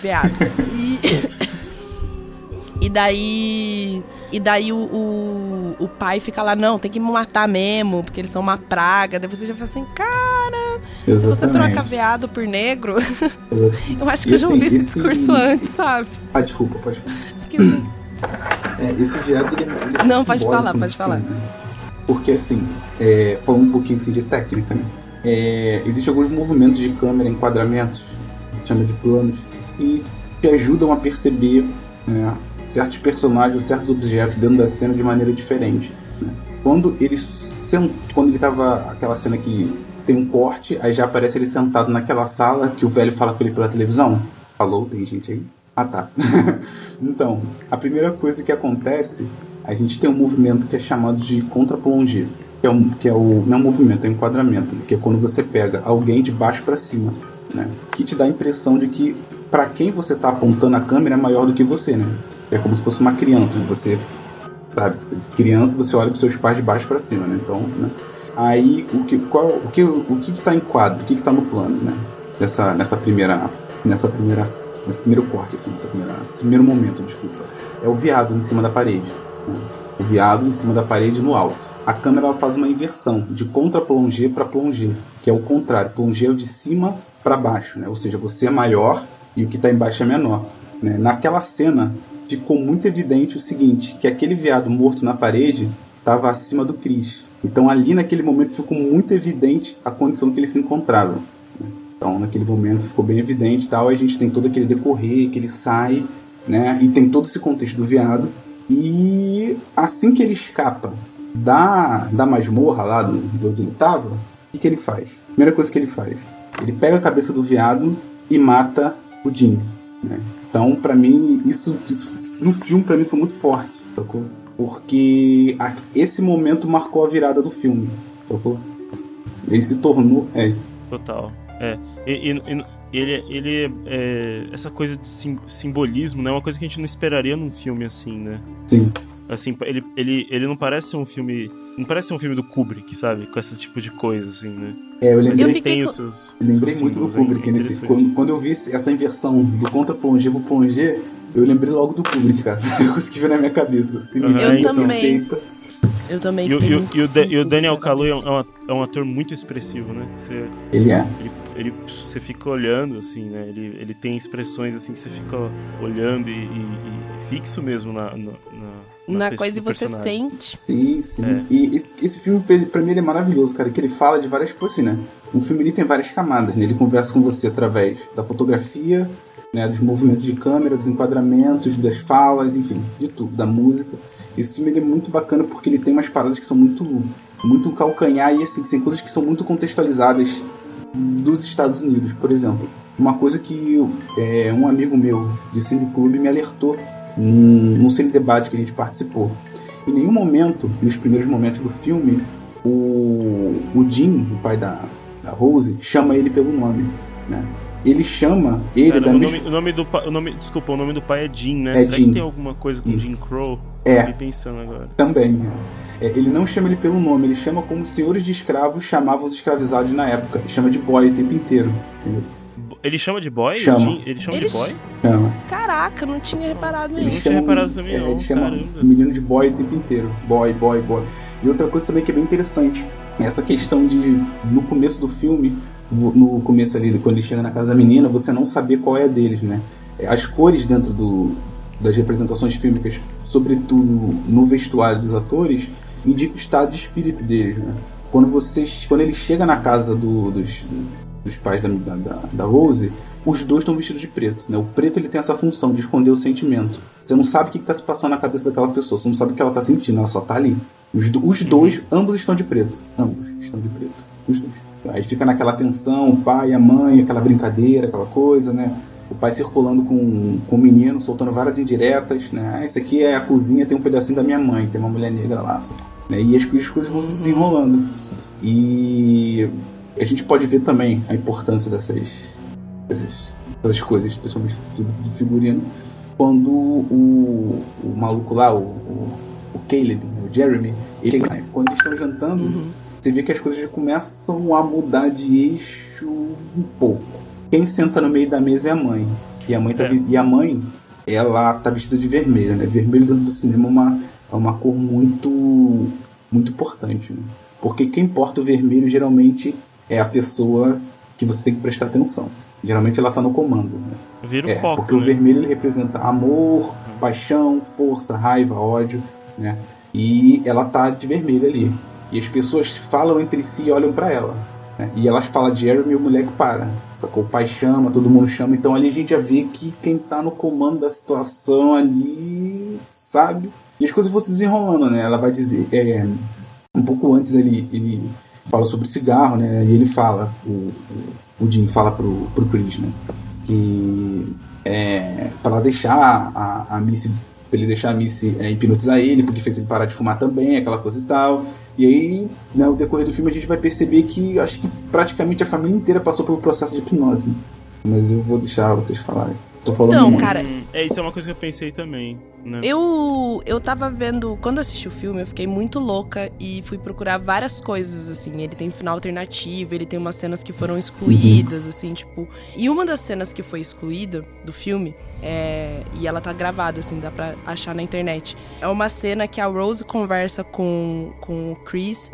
[SPEAKER 1] veado. E, (laughs) e daí. E daí o, o, o pai fica lá, não, tem que matar mesmo, porque eles são uma praga. Daí você já fala assim, cara, se você troca veado por negro, (laughs) eu acho que
[SPEAKER 3] E
[SPEAKER 1] eu já
[SPEAKER 3] assim,
[SPEAKER 1] ouvi esse
[SPEAKER 3] esse-
[SPEAKER 1] discurso antes, sabe?
[SPEAKER 3] Ah, desculpa, pode falar.
[SPEAKER 1] Porque, assim,
[SPEAKER 3] É, esse viado, ele, ele é
[SPEAKER 1] Não, pode falar, pode falar.
[SPEAKER 3] filme, né? Porque, assim, é, falando um pouquinho assim, de técnica, né? É, Existem alguns movimentos de câmera, enquadramentos, chama de planos, que te ajudam a perceber né, certos personagens certos objetos dentro da cena de maneira diferente. né? Quando ele sent... quando ele tava aquela cena que tem um corte, aí já aparece ele sentado naquela sala que o velho fala com ele pela televisão. Falou, tem gente aí? Ah tá. (laughs) então, a primeira coisa que acontece, a gente tem um movimento que é chamado de contra-plongé, que é, um, que é o não é um movimento, é um enquadramento, que é quando você pega alguém de baixo para cima, né? Que te dá a impressão de que para quem você tá apontando a câmera é maior do que você, né? É como se fosse uma criança, você sabe? Criança, você olha para seus pais de baixo para cima, né? Então, né? Aí, o que, qual, o que, o que está em quadro, o que está no plano, né? Nessa, nessa primeira, nessa primeira, nesse primeiro corte, assim, nesse primeiro momento, desculpa, é o viado em cima da parede? O viado em cima da parede no alto. A câmera faz uma inversão de contra plongé para plongé, que é o contrário. Plongé é o de cima para baixo, né? Ou seja, você é maior e o que está embaixo é menor. né? Naquela cena ficou muito evidente o seguinte, que aquele viado morto na parede estava acima do Chris. Então ali naquele momento ficou muito evidente a condição que ele se encontrava. né? Então naquele momento ficou bem evidente tal. A gente tem todo aquele decorrer que ele sai, né? E tem todo esse contexto do viado. E assim que ele escapa da, da masmorra lá do, do tava, o que, que ele faz? Primeira coisa que ele faz, ele pega a cabeça do viado e mata o Jim. Né? Então, pra mim, isso, isso, no filme pra mim foi muito forte? Porque a- esse momento marcou a virada do filme, sacou? Ele se tornou. É,
[SPEAKER 2] Total. É. E, e- e- ele, ele é, essa coisa de sim- simbolismo, né? É uma coisa que a gente não esperaria num filme assim, né?
[SPEAKER 3] sim.
[SPEAKER 2] Assim, ele, ele, ele não parece um filme. Não parece um filme do Kubrick, sabe? Com esse tipo de coisa, assim, né?
[SPEAKER 3] É, eu
[SPEAKER 2] Mas
[SPEAKER 3] lembrei,
[SPEAKER 1] Eu
[SPEAKER 2] tem
[SPEAKER 1] com-
[SPEAKER 2] os seus.
[SPEAKER 3] eu lembrei
[SPEAKER 2] seus
[SPEAKER 3] muito do
[SPEAKER 2] é
[SPEAKER 3] Kubrick nesse. Quando, quando eu vi essa inversão do contra plongé pro plongé, eu lembrei logo do Kubrick, cara. Eu consegui ver na minha cabeça. Assim,
[SPEAKER 2] Aham,
[SPEAKER 1] Eu
[SPEAKER 2] então.
[SPEAKER 1] também.
[SPEAKER 3] perfeita.
[SPEAKER 1] Eu também
[SPEAKER 2] E, o- e o- e o, Da- e o Daniel Kaluuya é um, é um- ator muito expressivo, né? Você,
[SPEAKER 3] Ele é.
[SPEAKER 2] ele, ele- você fica olhando, assim, né? Ele, ele tem expressões, assim, que você fica olhando e, e- e fixo mesmo na, na, na,
[SPEAKER 1] Na coisa e você
[SPEAKER 2] personagem.
[SPEAKER 1] sente.
[SPEAKER 3] Sim, sim.
[SPEAKER 2] É.
[SPEAKER 3] E esse, esse filme, pra mim, ele é maravilhoso, cara. Que ele fala de várias coisas, assim, né? Um filme ele tem várias camadas, né? Ele conversa com você através da fotografia, né? Dos movimentos de câmera, dos enquadramentos, das falas, enfim, de tudo, da música. Esse filme é muito bacana porque ele tem umas paradas que são muito, muito calcanhar e assim, tem coisas que são muito contextualizadas dos Estados Unidos, por exemplo. Uma coisa que é, um amigo meu de cineclube me alertou num, num cine debate que a gente participou. Em nenhum momento, nos primeiros momentos do filme, o, o Jim, o pai da, a Rose, chama ele pelo nome, né? Ele chama ele
[SPEAKER 2] Cara,
[SPEAKER 3] da
[SPEAKER 2] o,
[SPEAKER 3] mesma...
[SPEAKER 2] nome, o nome do. O nome, desculpa, o nome do pai é Jim, né?
[SPEAKER 3] É
[SPEAKER 2] Será
[SPEAKER 3] Jim.
[SPEAKER 2] que tem alguma coisa com
[SPEAKER 3] Isso.
[SPEAKER 2] Jim Crow?
[SPEAKER 3] É.
[SPEAKER 2] Fiquei pensando agora.
[SPEAKER 3] Também. É, ele não chama ele pelo nome, ele chama como os senhores de escravos chamavam os escravizados na época. Ele chama de boy o tempo inteiro. Entendeu?
[SPEAKER 2] Ele chama de boy?
[SPEAKER 3] Chama.
[SPEAKER 2] Ele chama
[SPEAKER 1] Ele
[SPEAKER 2] de boy?
[SPEAKER 3] Chama.
[SPEAKER 1] Caraca, não tinha reparado nisso.
[SPEAKER 2] tinha reparado também
[SPEAKER 3] é,
[SPEAKER 2] não,
[SPEAKER 3] ele chama
[SPEAKER 2] caramba.
[SPEAKER 3] o menino de boy o tempo inteiro. Boy, boy, boy. E outra coisa também que é bem interessante, essa questão de, no começo do filme, no começo ali, quando ele chega na casa da menina, você não saber qual é a deles, né? É, As cores dentro do, das representações fílmicas, sobretudo no vestuário dos atores, indicam o estado de espírito deles, né? Quando, você, quando ele chega na casa do- dos, dos pais da, da, da Rose, os dois estão vestidos de preto. Né? O preto ele tem essa função de esconder o sentimento. Você não sabe o que está se passando na cabeça daquela pessoa, você não sabe o que ela está sentindo, ela só está ali. Os, do- os dois, ambos estão de preto. Ambos estão de preto. Os dois. Aí fica naquela tensão, o pai, a mãe, aquela brincadeira, aquela coisa, né? O pai circulando com, com o menino, soltando várias indiretas, né? Ah, esse aqui é a cozinha, tem um pedacinho da minha mãe, tem uma mulher negra lá. Né? E as, as coisas vão se desenrolando. E a gente pode ver também a importância dessas, dessas, dessas coisas, principalmente do, do figurino, quando o, o maluco lá, o, o, o Caleb, o Jeremy, ele, né, quando eles estão jantando, você vê que as coisas já começam a mudar de eixo um pouco. Quem senta no meio da mesa é a mãe. E a mãe, tá,
[SPEAKER 2] É.
[SPEAKER 3] e a mãe ela tá vestida de vermelho, né? Vermelho dentro do cinema é uma, é uma cor muito, muito importante. Né? Porque quem porta o vermelho geralmente é a pessoa que você tem que prestar atenção. Geralmente ela tá no comando. Né?
[SPEAKER 2] Vira o
[SPEAKER 3] É,
[SPEAKER 2] foco,
[SPEAKER 3] porque o
[SPEAKER 2] né?
[SPEAKER 3] vermelho ele representa amor, paixão, força, raiva, ódio, né? E ela tá de vermelho ali. E as pessoas falam entre si e olham pra ela. Né? E elas falam de Jeremy e o moleque para. Só que o pai chama, todo mundo chama. Então ali a gente já vê que quem tá no comando da situação ali sabe. E as coisas vão se desenrolando, né? Ela vai dizer. é, um pouco antes ele, ele fala sobre cigarro, né? E ele fala, o, o, Jim fala pro, pro Chris, né? Que é, para ela deixar a, a Missy, pra ele deixar a Missy é, hipnotizar ele, porque fez ele parar de fumar também, aquela coisa e tal. E aí, né, no decorrer do filme, a gente vai perceber que acho que praticamente a família inteira passou pelo processo de hipnose. Mas eu vou deixar vocês falarem. Tô falando
[SPEAKER 1] Então,
[SPEAKER 3] muito.
[SPEAKER 1] cara,
[SPEAKER 2] Hum, é, isso é uma coisa que eu pensei também. Né?
[SPEAKER 1] Eu, eu tava vendo. Quando assisti o filme, eu fiquei muito louca e fui procurar várias coisas, assim. Ele tem final alternativo, ele tem umas cenas que foram excluídas, assim, tipo. E uma das cenas que foi excluída do filme, é, e ela tá gravada, assim, dá pra achar na internet. É uma cena que a Rose conversa com, com o Chris.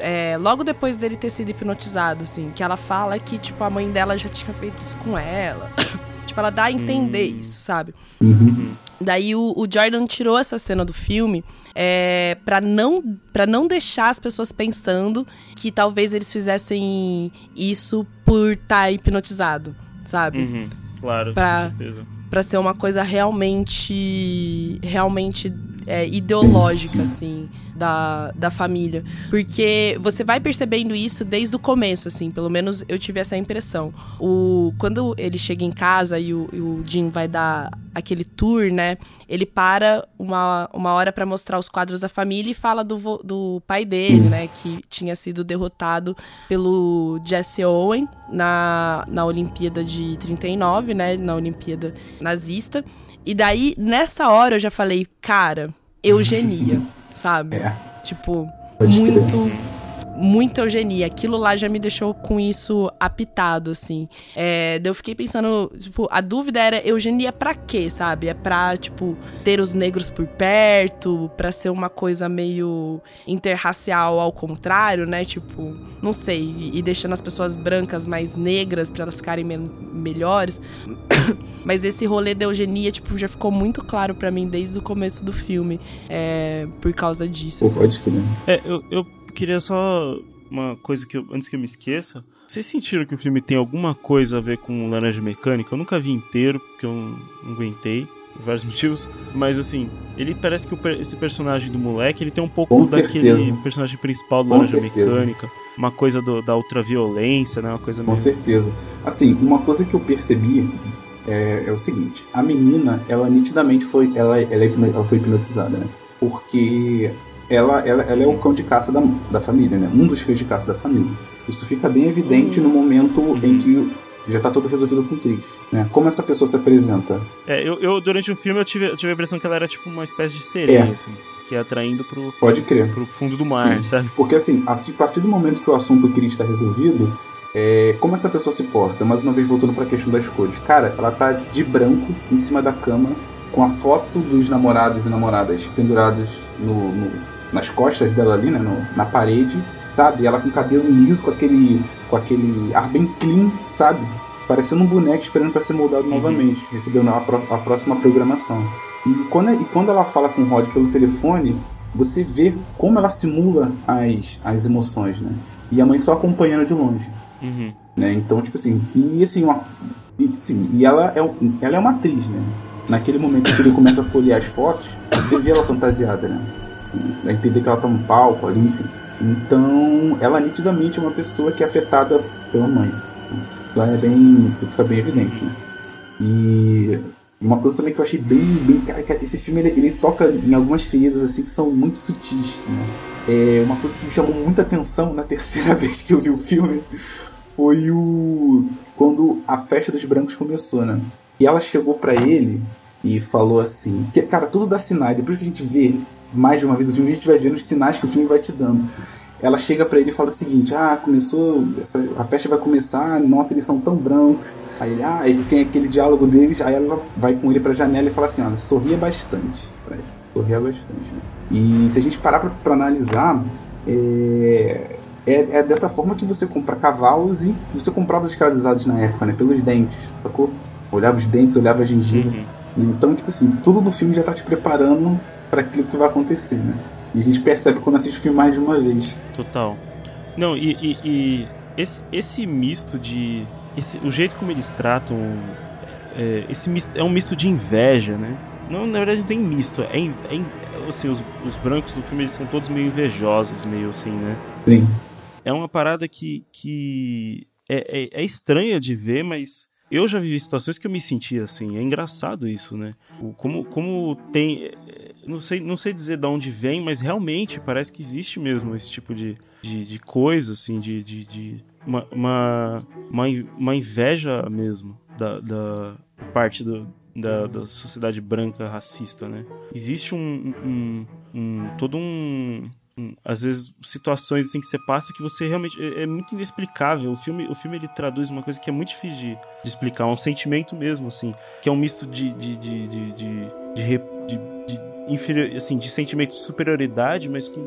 [SPEAKER 1] é, logo depois dele ter sido hipnotizado, assim, que ela fala que, tipo, a mãe dela já tinha feito isso com ela. (coughs) tipo, ela dá a entender
[SPEAKER 2] Hum.
[SPEAKER 1] isso, sabe?
[SPEAKER 3] Uhum.
[SPEAKER 1] Daí o, o Jordan tirou essa cena do filme é, para não para não deixar as pessoas pensando que talvez eles fizessem isso por estar hipnotizado, sabe?
[SPEAKER 2] Uhum, claro,
[SPEAKER 1] Pra-
[SPEAKER 2] com certeza.
[SPEAKER 1] Pra ser uma coisa realmente realmente é, ideológica assim da, da família, porque você vai percebendo isso desde o começo assim, pelo menos eu tive essa impressão. O quando ele chega em casa e o, e o Jim vai dar aquele tour, né? Ele para uma, uma hora pra mostrar os quadros da família e fala do, do pai dele, né? Que tinha sido derrotado pelo Jesse Owen na, na Olimpíada de 39, né? Na Olimpíada nazista. E daí, nessa hora, eu já falei, cara, eugenia, sabe?
[SPEAKER 3] É.
[SPEAKER 1] Tipo, muito, muita eugenia. Aquilo lá já me deixou com isso apitado, assim. É, daí eu fiquei pensando, tipo, a dúvida era eugenia pra quê, sabe? É pra, tipo, ter os negros por perto, pra ser uma coisa meio interracial ao contrário, né? Tipo, não sei, e, deixando as pessoas brancas mais negras pra elas ficarem me- melhores. (coughs) Mas esse rolê da eugenia, tipo, já ficou muito claro pra mim desde o começo do filme, é, por causa disso.
[SPEAKER 3] Pô,
[SPEAKER 1] assim.
[SPEAKER 3] pode crer.
[SPEAKER 2] É, eu, eu queria só uma coisa que eu, antes que eu me esqueça. Vocês sentiram que o filme tem alguma coisa a ver com Laranja Mecânica? Eu nunca vi inteiro, porque eu não, não aguentei, por vários (laughs) motivos. Mas assim, ele parece que o esse personagem do moleque, ele tem um pouco
[SPEAKER 3] Com
[SPEAKER 2] daquele
[SPEAKER 3] certeza.
[SPEAKER 2] personagem principal do Laranja. Mecânica. Uma coisa do- da ultraviolência, né? Uma coisa
[SPEAKER 3] Com certeza. Assim, uma coisa que eu percebi é, é o seguinte: a menina, ela nitidamente foi, ela, ela, é ela foi hipnotizada, né? Porque ela, ela, ela é o cão de caça da, da família, né? Um dos cães de caça da família. Isso fica bem evidente no momento em que já tá tudo resolvido com o Chris. Né? Como essa pessoa se apresenta?
[SPEAKER 2] É, eu, eu, durante o filme eu tive, eu tive a impressão que ela era tipo uma espécie de sereia,
[SPEAKER 3] É.
[SPEAKER 2] assim, que ia atraindo pro,
[SPEAKER 3] Pode crer.
[SPEAKER 2] pro fundo do mar,
[SPEAKER 3] Sim.
[SPEAKER 2] sabe?
[SPEAKER 3] Porque assim, a partir do momento que o assunto Chris está resolvido, é, como essa pessoa se porta? Mais uma vez voltando para a questão das cores. Cara, ela tá de branco em cima da cama, com a foto dos namorados e namoradas pendurados no, no- nas costas dela ali, né? no- na parede, sabe? Ela com cabelo liso, com aquele, com aquele ar bem clean, sabe? Parecendo um boneco esperando para ser moldado novamente, recebendo a, pró- a próxima programação. E quando, e quando ela fala com o Rod pelo telefone, você vê como ela simula as, as emoções, né? E a mãe só acompanhando de longe,
[SPEAKER 2] Uhum.
[SPEAKER 3] né? Então, tipo assim, e assim, uma, e, sim, e ela é, ela é uma atriz, né? Naquele momento que ele começa a folhear as fotos, você vê ela fantasiada, né? Vai entender que ela tá no palco ali, enfim. Então, ela nitidamente é uma pessoa que é afetada pela mãe. Então é bem. Isso fica bem evidente, né? E uma coisa também que eu achei bem. bem cara, esse filme ele, ele toca em algumas feridas assim que são muito sutis, né? É, uma coisa que me chamou muita atenção na terceira (laughs) vez que eu vi o filme foi o. quando a festa dos brancos começou, né? E ela chegou pra ele e falou assim. Que, cara, tudo dá sinais. Depois que a gente vê mais de uma vez o filme, a gente vai vendo os sinais que o filme vai te dando. Ela chega pra ele e fala o seguinte: Ah, começou. essa- a festa vai começar, nossa, eles são tão brancos. Aí ele, ah, aí tem aquele diálogo deles, aí ela vai com ele pra janela e fala assim, olha, sorria bastante. ele. Sorria bastante. né? E se a gente parar pra, pra analisar, é, é, é dessa forma que você compra cavalos e você comprava os escravizados na época, né? Pelos dentes, sacou? Olhava os dentes, olhava a gengiva.
[SPEAKER 2] Uhum.
[SPEAKER 3] Então, tipo assim, tudo do filme já tá te preparando pra aquilo que vai acontecer, né? E a gente percebe quando assiste o filme mais de uma vez.
[SPEAKER 2] Total. Não, e, e- e esse, esse misto de. esse- o jeito como eles tratam. É, esse misto, é um misto de inveja, né? Não, na verdade não tem misto. É, é assim, os, os brancos do filme eles são todos meio invejosos, meio assim, né?
[SPEAKER 3] Sim.
[SPEAKER 2] É uma parada que, que é, é, é estranha de ver, mas eu já vivi situações que eu me senti assim. É engraçado isso, né? O- Como, como tem. Não sei, não sei dizer de onde vem, mas realmente parece que existe mesmo esse tipo de, de, de coisa, assim, de. de, de uma, uma, uma, in- uma inveja mesmo da, da parte do, da, da sociedade branca racista, né? Existe um, um, um todo um, às vezes situações assim que você passa que você realmente é, é muito inexplicável. O filme, o filme ele traduz uma coisa que é muito difícil de, de explicar, um sentimento mesmo assim, que é um misto de de de de de, de, de inferior, assim, de sentimento de superioridade, mas com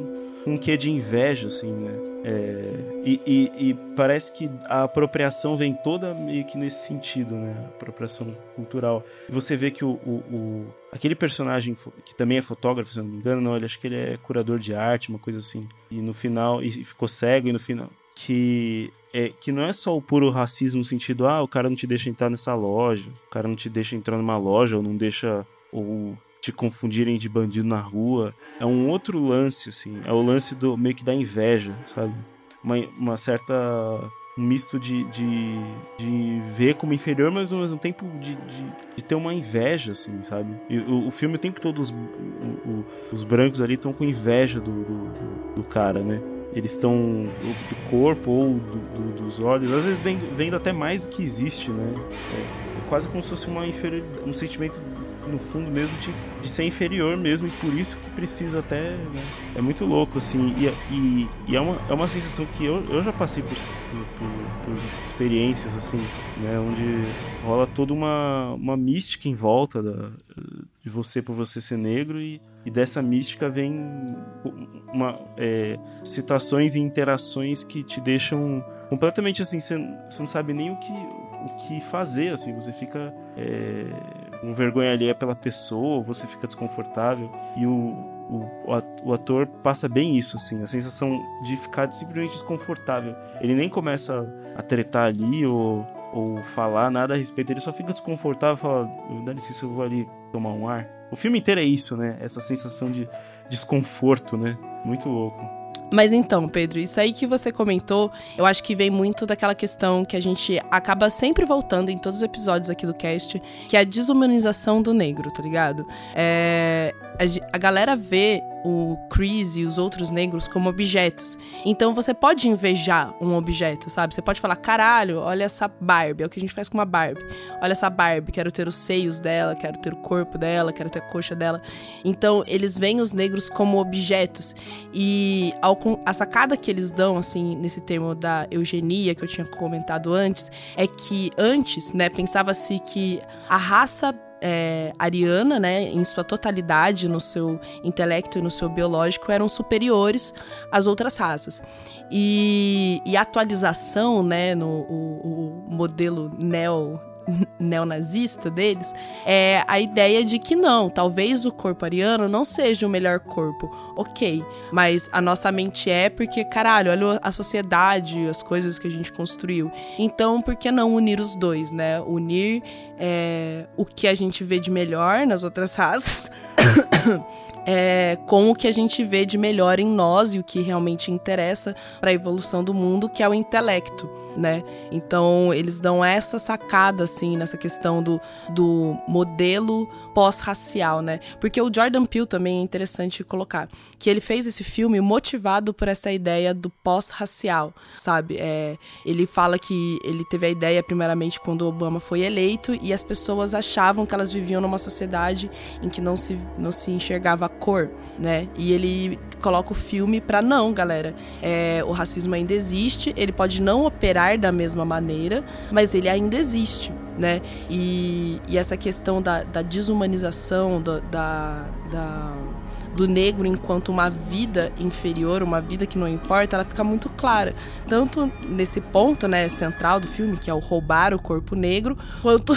[SPEAKER 2] um quê de inveja, assim, né? É, e, e- e parece que a apropriação vem toda meio que nesse sentido, né? Apropriação cultural. Você vê que o, o- o- aquele personagem que também é fotógrafo, se eu não me engano, não, ele acho que ele é curador de arte, uma coisa assim. E no final, e ficou cego, e no final. Que, é, que não é só o puro racismo no sentido, ah, o cara não te deixa entrar nessa loja, o cara não te deixa entrar numa loja, ou não deixa. Ou te confundirem de bandido na rua. É um outro lance, assim. É o lance do meio que da inveja, sabe? Uma, uma certa. Um misto de, de, de ver como inferior, mas ao mesmo tempo de, de, de ter uma inveja, assim, sabe? E o, o filme o tempo todo, os, o- os brancos ali estão com inveja do, do, do- cara, né? Eles estão do corpo ou do- do- dos olhos, às vezes vendo, vendo até mais do que existe, né? É quase como se fosse uma inferior, um sentimento no fundo mesmo de, de ser inferior mesmo e por isso que precisa até né? é muito louco assim e, e, e é, uma, é uma sensação que eu, eu já passei por, por, por- por experiências assim né onde rola toda uma, uma mística em volta da, de você por você ser negro e, e dessa mística vem uma, é, situações e interações que te deixam completamente assim você não sabe nem o que o que fazer assim você fica é, com vergonha alheia pela pessoa você fica desconfortável e o, o, o ator passa bem isso assim a sensação de ficar simplesmente desconfortável ele nem começa a tretar ali ou ou falar nada a respeito, ele só fica desconfortável e fala, dá licença, eu vou ali tomar um ar. O filme inteiro é isso, né? Essa sensação de desconforto, né? Muito louco.
[SPEAKER 1] Mas então, Pedro, isso aí que você comentou, eu acho que vem muito daquela questão que a gente acaba sempre voltando em todos os episódios aqui do cast, que é a desumanização do negro, tá ligado? É, a, a galera vê o Chris e os outros negros como objetos. Então você pode invejar um objeto, sabe? Você pode falar, caralho, olha essa Barbie, é o que a gente faz com uma Barbie. Olha essa Barbie, quero ter os seios dela, quero ter o corpo dela, quero ter a coxa dela. Então eles veem os negros como objetos. E a sacada que eles dão, assim, nesse termo da eugenia que eu tinha comentado antes, é que antes, né, pensava-se que a raça é, ariana, né, em sua totalidade, no seu intelecto e no seu biológico, eram superiores às outras raças. E, e a atualização, né, no o, o modelo neo (laughs) neonazista deles é a ideia de que não, talvez o corpo ariano não seja o melhor corpo, ok, mas a nossa mente é porque, caralho, olha a sociedade, as coisas que a gente construiu. Então, por que não unir os dois, né? Unir é, o que a gente vê de melhor nas outras (laughs) raças. (coughs) É, com o que a gente vê de melhor em nós e o que realmente interessa para a evolução do mundo, que é o intelecto né? Então eles dão essa sacada assim nessa questão do, do modelo pós-racial, né? Porque o Jordan Peele também é interessante colocar que ele fez esse filme motivado por essa ideia do pós-racial, sabe? É, ele fala que ele teve a ideia primeiramente quando Obama foi eleito e as pessoas achavam que elas viviam numa sociedade em que não se, não se enxergava cor, né? E ele coloca o filme para não, galera. É, o racismo ainda existe, ele pode não operar da mesma maneira, mas ele ainda existe, né? E, e essa questão da, da desumanização, da, da, da do negro enquanto uma vida inferior, uma vida que não importa, ela fica muito clara. Tanto nesse ponto, né, central do filme, que é o roubar o corpo negro, quanto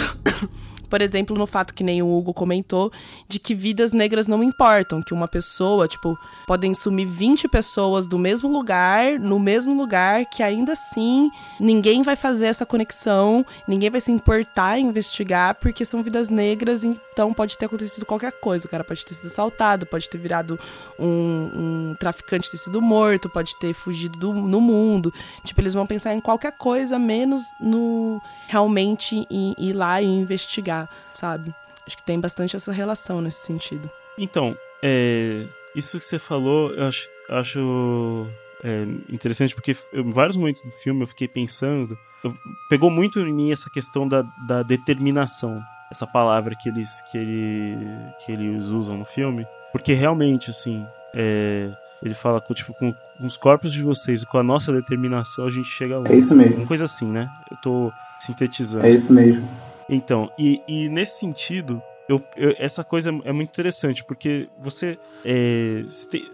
[SPEAKER 1] por exemplo, no fato que nem o Hugo comentou, de que vidas negras não importam, que uma pessoa, tipo, podem sumir 20 pessoas do mesmo lugar, no mesmo lugar, que ainda assim ninguém vai fazer essa conexão, ninguém vai se importar em investigar, porque são vidas negras, então pode ter acontecido qualquer coisa. O cara pode ter sido assaltado, pode ter virado um, um traficante, ter sido morto, pode ter fugido do, no mundo. Tipo, eles vão pensar em qualquer coisa, menos no realmente ir lá e investigar sabe? Acho que tem bastante essa relação nesse sentido.
[SPEAKER 2] Então, é, isso que você falou, eu acho, acho é, interessante porque em vários momentos do filme eu fiquei pensando, eu, pegou muito em mim essa questão da, da determinação, essa palavra que eles, que, ele, que eles usam no filme, porque realmente, assim, é, ele fala com, tipo, com, com, os corpos de vocês e com a nossa determinação a gente chega lá.
[SPEAKER 3] É isso mesmo.
[SPEAKER 2] Uma coisa assim, né? Eu tô sintetizando.
[SPEAKER 3] É isso mesmo.
[SPEAKER 2] Então, e, e nesse sentido, eu, eu, essa coisa é muito interessante, porque você. É,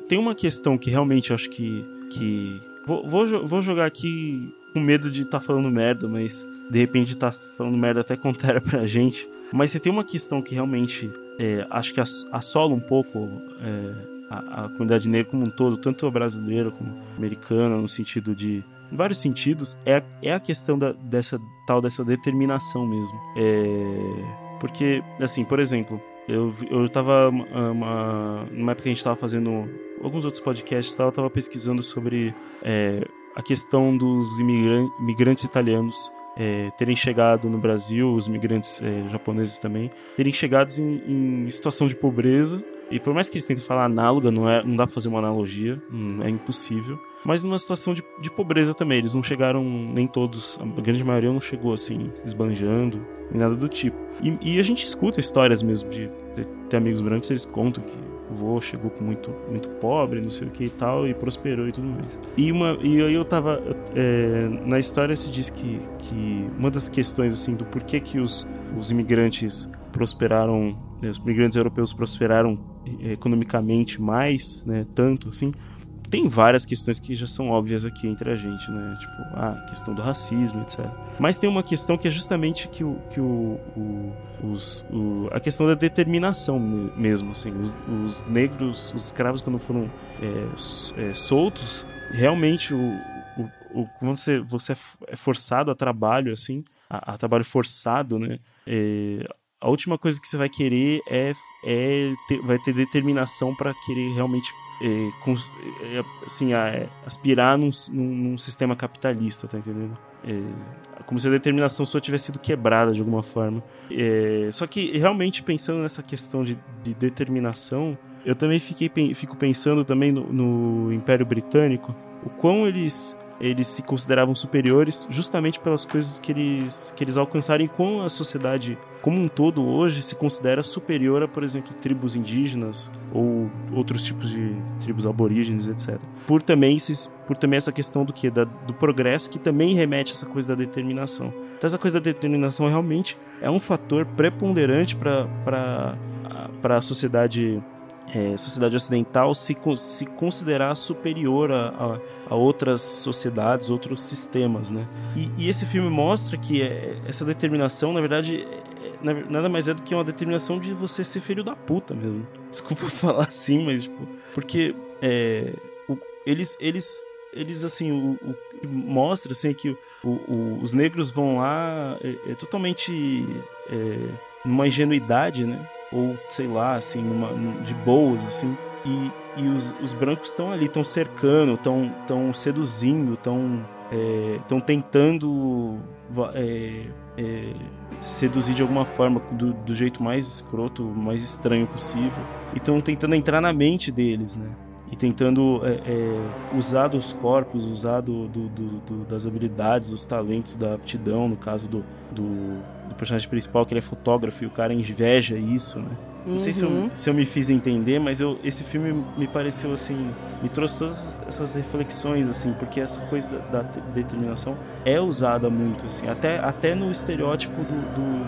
[SPEAKER 2] tem uma questão que realmente eu acho que. que vou, vou, vou jogar aqui com medo de estar tá falando merda, mas de repente tá falando merda até contrária pra gente. Mas você tem uma questão que realmente é, acho que assola um pouco é, a, a comunidade negra como um todo, tanto a brasileira como a americana, no sentido de vários sentidos, é, é a questão da, dessa tal dessa determinação mesmo. É, porque, assim, por exemplo, eu, eu tava uma, numa época que a gente tava fazendo alguns outros podcasts, eu tava pesquisando sobre é, a questão dos imigran imigrantes italianos é, terem chegado no Brasil, os imigrantes é, japoneses também, terem chegado em, em, situação de pobreza. E por mais que eles tentem falar análoga, não, é, não dá pra fazer uma analogia, hum, é impossível mas numa situação de, de pobreza também. Eles não chegaram, nem todos, a grande maioria não chegou assim, esbanjando, nem nada do tipo. E, e a gente escuta histórias mesmo de, de ter amigos brancos, eles contam que o vô chegou muito, muito pobre, não sei o que e tal, e prosperou e tudo mais. E, uma, e aí eu tava. É, na história se diz que, que uma das questões assim do porquê que os, os imigrantes prosperaram, né, os imigrantes europeus prosperaram é, economicamente mais, né, tanto assim, tem várias questões que já são óbvias aqui entre a gente, né? Tipo, a questão do racismo, etc. Mas tem uma questão que é justamente que o, que o, o, os, o a questão da determinação mesmo, assim. Os, os negros, os escravos, quando foram é, é, soltos, realmente o, o, quando você, você é forçado a trabalho, assim, a, a trabalho forçado, né? É, a última coisa que você vai querer é, é ter, vai ter determinação para querer realmente é, cons, é, assim, é, aspirar num, num, num, sistema capitalista, tá entendendo? É, como se a determinação sua tivesse sido quebrada de alguma forma. É, só que realmente pensando nessa questão de, de determinação, eu também fiquei, fico pensando também no, no Império Britânico, o quão eles eles se consideravam superiores justamente pelas coisas que eles, que eles alcançaram e com a sociedade como um todo hoje se considera superior a, por exemplo, tribos indígenas ou outros tipos de tribos aborígenes, etc. Por também, por também essa questão do que do progresso que também remete a essa coisa da determinação. Então essa coisa da determinação realmente é um fator preponderante para a sociedade é, sociedade ocidental se, se considerar superior a, a, a, outras sociedades, outros sistemas, né? E, e esse filme mostra que é, essa determinação, na verdade, é, é nada mais é do que uma determinação de você ser filho da puta mesmo. (laughs) Desculpa falar assim, mas tipo, porque é, o, eles, eles, eles assim, o, o mostra assim que o, os negros vão lá é, é totalmente numa ingenuidade, né? Ou sei lá, assim, numa, de boas, assim. E, e os, os brancos estão ali, estão cercando, estão seduzindo, estão estão é, tentando é, é, seduzir de alguma forma, do, do, jeito mais escroto, mais estranho possível. E estão tentando entrar na mente deles, né? E tentando é, é, usar dos corpos, usar do, do, do, das habilidades, dos talentos, da aptidão, no caso do, personagem principal, que ele é fotógrafo e o cara inveja isso, né? Não sei se eu, uhum. se eu me fiz entender, mas eu, esse filme me pareceu assim, me trouxe todas essas reflexões assim, porque essa coisa da, da determinação é usada muito assim, até, até no estereótipo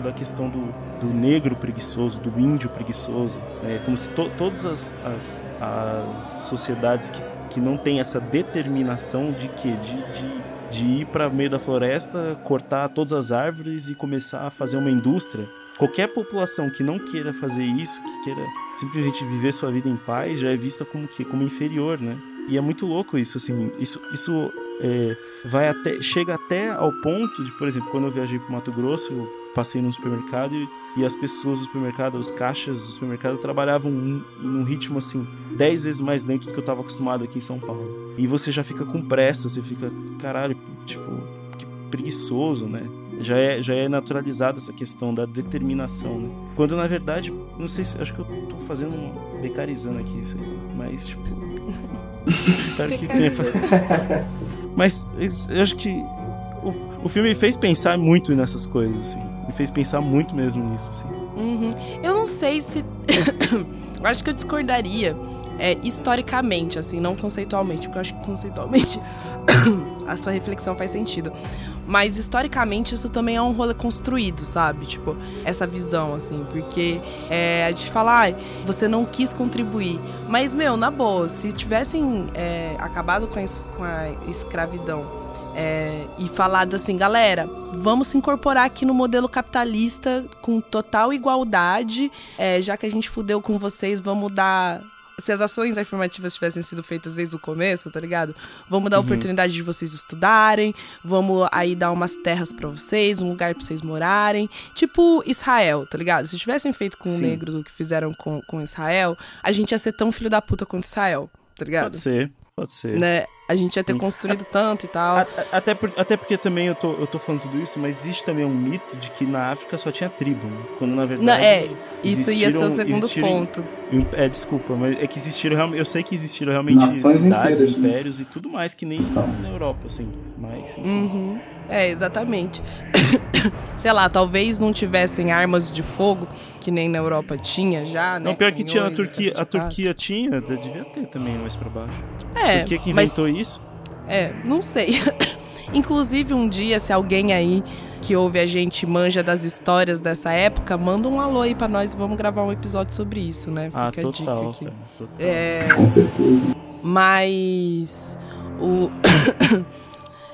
[SPEAKER 2] da questão do, do, negro preguiçoso, do índio preguiçoso, é como se to, todas as, as, as sociedades que, que não têm essa determinação de que de, de de ir para meio da floresta, cortar todas as árvores e começar a fazer uma indústria. Qualquer população que não queira fazer isso, que queira simplesmente viver sua vida em paz, já é vista como que como inferior, né? E é muito louco isso, assim. Isso, isso é, vai até chega até ao ponto de, por exemplo, quando eu viajei para Mato Grosso, passei no supermercado e, e, as pessoas do supermercado, os caixas do supermercado trabalhavam num, num ritmo assim, 10 vezes mais lento do que eu estava acostumado aqui em São Paulo. E você já fica com pressa, você fica, caralho, tipo, que preguiçoso, né? Já é, já é naturalizada essa questão da determinação, né? Quando na verdade, não sei se. Acho que eu tô fazendo um. becarizando aqui, mas tipo. (laughs) espero que tenha. mas eu acho que o, o filme me fez pensar muito nessas coisas, assim. Me fez pensar muito mesmo nisso, assim.
[SPEAKER 1] Uhum. Eu não sei se. (coughs) eu acho que eu discordaria é, historicamente, assim, não conceitualmente, porque eu acho que conceitualmente (coughs) a sua reflexão faz sentido. Mas historicamente isso também é um rolê construído, sabe? Tipo, essa visão, assim, porque é, a gente fala, ah, você não quis contribuir. Mas, meu, na boa, se tivessem é, acabado com a, com a escravidão é, e falado assim, galera, vamos se incorporar aqui no modelo capitalista com total igualdade, é, já que a gente fudeu com vocês, vamos dar se as ações afirmativas tivessem sido feitas desde o começo, tá ligado? Vamos dar uhum. oportunidade de vocês estudarem, vamos aí dar umas terras para vocês, um lugar para vocês morarem. Tipo Israel, tá ligado? Se tivessem feito com Sim. negros o que fizeram com, com Israel, a gente ia ser tão filho da puta quanto Israel, tá ligado?
[SPEAKER 2] Pode ser. Pode ser.
[SPEAKER 1] Né? A gente ia ter construído tanto e tal.
[SPEAKER 2] Até, por, até porque também eu tô, eu tô falando tudo isso, mas existe também um mito de que na África só tinha tribo, né? Quando na verdade. Não,
[SPEAKER 1] é, isso ia ser o segundo ponto.
[SPEAKER 2] É, desculpa, mas é que existiram realmente. Eu sei que existiram realmente Nações cidades, inteiras, né? impérios né? e tudo mais, que nem então. na Europa, assim. Mas,
[SPEAKER 1] uhum. É, exatamente. (coughs) Sei lá, talvez não tivessem armas de fogo, que nem na Europa tinha já, né?
[SPEAKER 2] Não, pior que tinha a Turquia. A Turquia tinha, devia ter também mais pra baixo. É. Por que que inventou mas, isso?
[SPEAKER 1] É, não sei. (coughs) Inclusive, um dia, se alguém aí que ouve a gente manja das histórias dessa época, manda um alô aí pra nós e vamos gravar um episódio sobre isso, né?
[SPEAKER 2] Ah, Fica ah, total, a dica aqui. Cara,
[SPEAKER 1] total. É... Com certeza. Mas o. (coughs)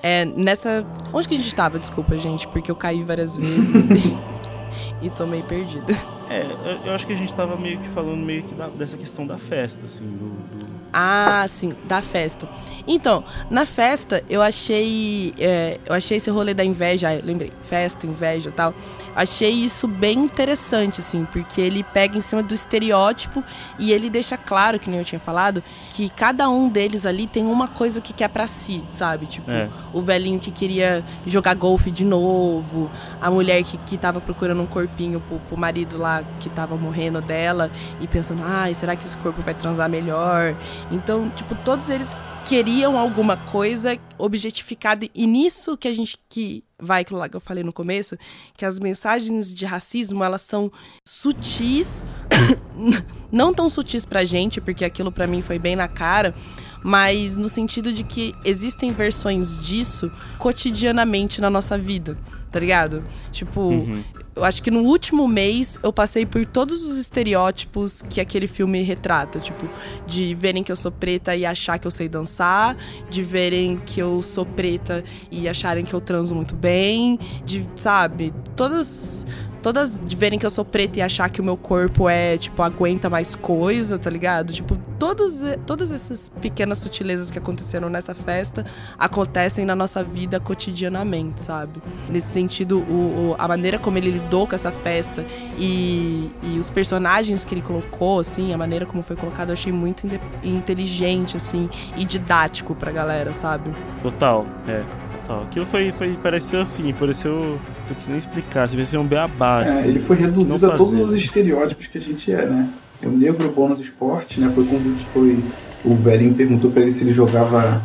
[SPEAKER 1] É, nessa. Onde que a gente tava? Desculpa, gente, porque eu caí várias vezes (laughs) e, e tô meio perdida.
[SPEAKER 2] É, eu acho que a gente tava meio que falando meio que da, dessa questão da festa, assim, do, do...
[SPEAKER 1] Ah, sim, da festa. Então, na festa eu achei. É, eu achei esse rolê da inveja, lembrei, festa, inveja e tal. Achei isso bem interessante, assim, porque ele pega em cima do estereótipo e ele deixa claro, que nem eu tinha falado, que cada um deles ali tem uma coisa que quer para si, sabe? Tipo, é. o velhinho que queria jogar golfe de novo, a mulher que, que tava procurando um corpinho pro, pro marido lá que tava morrendo dela e pensando, ai, será que esse corpo vai transar melhor? Então, tipo, todos eles queriam alguma coisa objetificada e nisso que a gente que vai que eu falei no começo, que as mensagens de racismo, elas são sutis, (coughs) não tão sutis pra gente, porque aquilo pra mim foi bem na cara, mas no sentido de que existem versões disso cotidianamente na nossa vida, tá ligado? Tipo,
[SPEAKER 2] Uhum.
[SPEAKER 1] Eu acho que no último mês eu passei por todos os estereótipos que aquele filme retrata. Tipo, de verem que eu sou preta e achar que eu sei dançar, de verem que eu sou preta e acharem que eu transo muito bem, de, sabe, todas. Todas de verem que eu sou preta e achar que o meu corpo é, tipo, aguenta mais coisa, tá ligado? Tipo, todos, todas essas pequenas sutilezas que aconteceram nessa festa acontecem na nossa vida cotidianamente, sabe? Nesse sentido, o, o- a maneira como ele lidou com essa festa e, e os personagens que ele colocou, assim, a maneira como foi colocado, eu achei muito inte- inteligente, assim, e didático pra galera, sabe?
[SPEAKER 2] Total, é. Total. Aquilo foi, foi. Pareceu assim, pareceu. Putz, nem explicar, se parecia um beabá,
[SPEAKER 3] É,
[SPEAKER 2] assim.
[SPEAKER 3] ele foi reduzido
[SPEAKER 2] não
[SPEAKER 3] a todos os estereótipos que a gente é, né? O negro bom nos esportes, né? Foi quando foi. O velhinho perguntou pra ele se ele jogava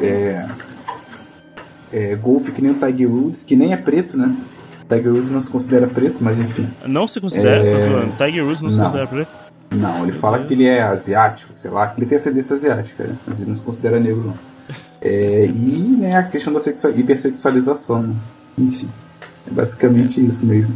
[SPEAKER 3] é, é, golfe que nem o Tiger Woods, que nem é preto, né? Tiger Woods não se considera preto, mas enfim.
[SPEAKER 2] Não se considera,
[SPEAKER 3] É,
[SPEAKER 2] você tá zoando? Tiger Woods não, se
[SPEAKER 3] não.
[SPEAKER 2] considera preto?
[SPEAKER 3] Não, ele fala que ele é asiático, sei lá, que ele tem ascendência asiática, né? mas ele não se considera negro, não. É, e né, a questão da sexua- hipersexualização, né? Enfim, é basicamente isso mesmo.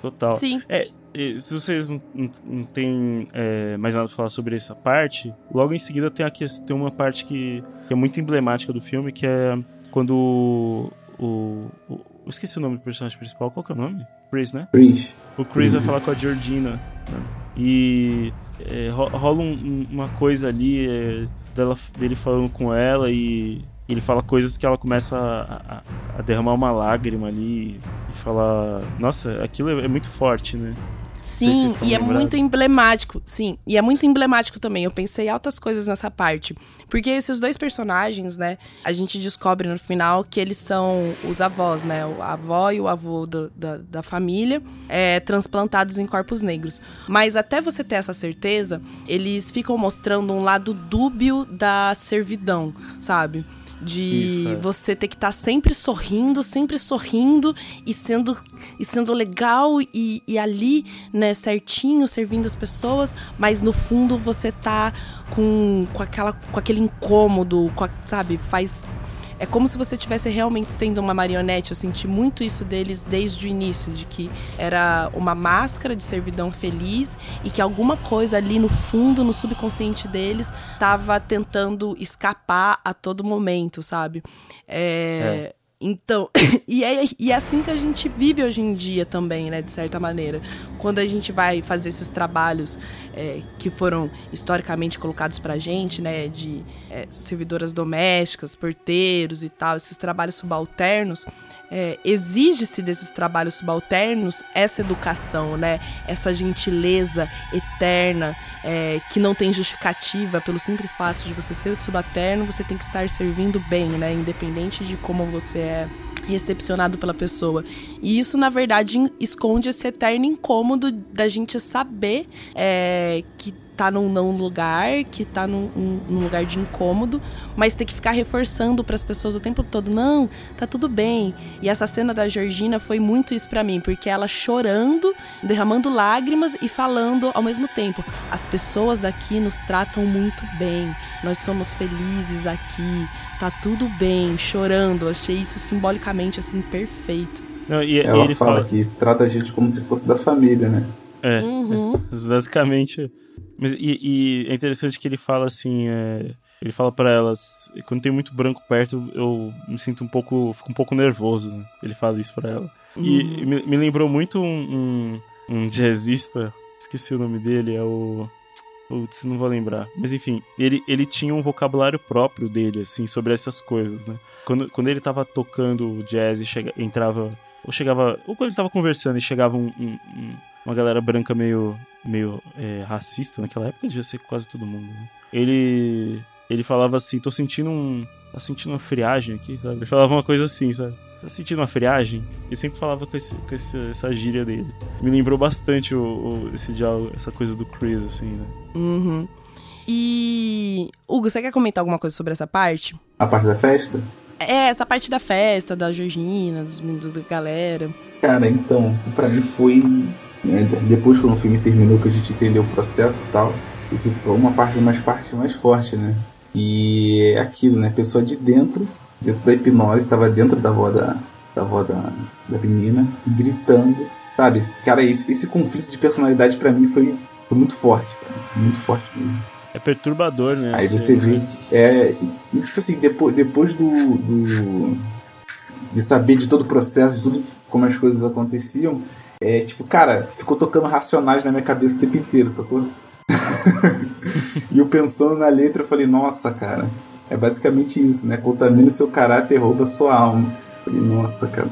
[SPEAKER 2] Total.
[SPEAKER 1] Sim.
[SPEAKER 2] É, se vocês não, não, não têm é, mais nada pra falar sobre essa parte, logo em seguida tem, a, tem uma parte que, que é muito emblemática do filme, que é quando o, o, o- Eu esqueci o nome do personagem principal, qual que é o nome? Chris, né?
[SPEAKER 3] Chris,
[SPEAKER 2] O Chris vai
[SPEAKER 3] Uhum.
[SPEAKER 2] falar com a Georgina. né? E é, ro- rola um- uma coisa ali é, dela, dele falando com ela e ele fala coisas que ela começa a, a- a derramar uma lágrima ali e falar. Nossa, aquilo é, é muito forte, né? Se
[SPEAKER 1] Sim,
[SPEAKER 2] estão
[SPEAKER 1] e é muito emblemático. Sim, e é muito emblemático também. Eu pensei altas coisas nessa parte. Porque esses dois personagens, né, a gente descobre no final que eles são os avós, né? A avó e o avô do- da, da família, é, transplantados em corpos negros. Mas até você ter essa certeza, eles ficam mostrando um lado dúbio da servidão, sabe? De
[SPEAKER 2] Isso, é.
[SPEAKER 1] você ter que estar sempre sorrindo, sempre sorrindo e sendo, e sendo legal e, e ali, né, certinho, servindo as pessoas, mas no fundo você tá com, com, aquela, com aquele incômodo, com a- sabe? Faz. É como se você estivesse realmente sendo uma marionete. Eu senti muito isso deles desde o início, de que era uma máscara de servidão feliz e que alguma coisa ali no fundo, no subconsciente deles, tava tentando escapar a todo momento, sabe? É, Então, (coughs) e é, e é assim que a gente vive hoje em dia também, né, de certa maneira. Quando a gente vai fazer esses trabalhos é, que foram historicamente colocados pra gente, né, de é, servidoras domésticas, porteiros e tal, esses trabalhos subalternos, é, exige-se desses trabalhos subalternos essa educação, né? Essa gentileza eterna é, que não tem justificativa pelo simples fato de você ser subalterno, você tem que estar servindo bem, né? Independente de como você é recepcionado pela pessoa. E isso, na verdade, esconde esse eterno incômodo da gente saber é, que tá num não lugar, que tá num, um- num lugar de incômodo, mas ter que ficar reforçando para as pessoas o tempo todo, não, tá tudo bem. E essa cena da Georgina foi muito isso para mim, porque ela chorando, derramando lágrimas e falando ao mesmo tempo: as pessoas daqui nos tratam muito bem, nós somos felizes aqui, tá tudo bem, chorando. Eu achei isso simbolicamente assim perfeito.
[SPEAKER 2] Não, e, e
[SPEAKER 3] ela
[SPEAKER 2] ele
[SPEAKER 3] fala,
[SPEAKER 2] fala.
[SPEAKER 3] que trata a gente como se fosse da família, né?
[SPEAKER 2] É,
[SPEAKER 1] Uhum. (laughs)
[SPEAKER 2] Basicamente. Mas, e, e é interessante que ele fala assim. é, ele fala pra elas. Quando tem muito branco perto, eu me sinto um pouco. Fico um pouco nervoso. né? Ele fala isso pra ela. E
[SPEAKER 1] Uhum.
[SPEAKER 2] me, me lembrou muito um, um, um jazzista. Esqueci o nome dele, é o. Putz, não vou lembrar. Mas enfim, ele, ele tinha um vocabulário próprio dele, assim, sobre essas coisas, né? Quando, quando ele tava tocando jazz e chega, entrava. Ou chegava. Ou quando ele tava conversando e chegava um- um- uma galera branca meio, meio é, racista naquela época, devia ser quase todo mundo, né? Ele. Ele falava assim, tô sentindo um. Tá sentindo uma friagem aqui, sabe? Ele falava uma coisa assim, sabe? tá sentindo uma friagem? Ele sempre falava com, esse, com esse, essa gíria dele. Me lembrou bastante o, o- esse diálogo, essa coisa do Chris, assim, né?
[SPEAKER 1] Uhum. E. Hugo, você quer comentar alguma coisa sobre essa parte?
[SPEAKER 3] A parte da festa?
[SPEAKER 1] É, essa parte da festa, da Georgina, dos meninos da galera.
[SPEAKER 3] Cara, então, isso pra mim foi. Né, Depois quando o filme terminou, que a gente entendeu o processo e tal, isso foi uma parte mais parte mais forte, né? E é aquilo, né? A pessoa de dentro, dentro da hipnose, tava dentro da avó da, da avó da, da menina, gritando. Sabe, esse, cara, esse, esse conflito de personalidade pra mim foi, foi muito forte, cara, muito forte mesmo.
[SPEAKER 2] É perturbador, né?
[SPEAKER 3] Aí você vê, é, tipo assim, depois, depois do, do- de saber de todo o processo, de tudo como as coisas aconteciam, é tipo, cara, ficou tocando racionais na minha cabeça o tempo inteiro, sacou? (laughs) e eu pensando na letra, eu falei, nossa, cara, é basicamente isso, né? Contamina o seu caráter, rouba a sua alma. Eu falei, nossa, cara.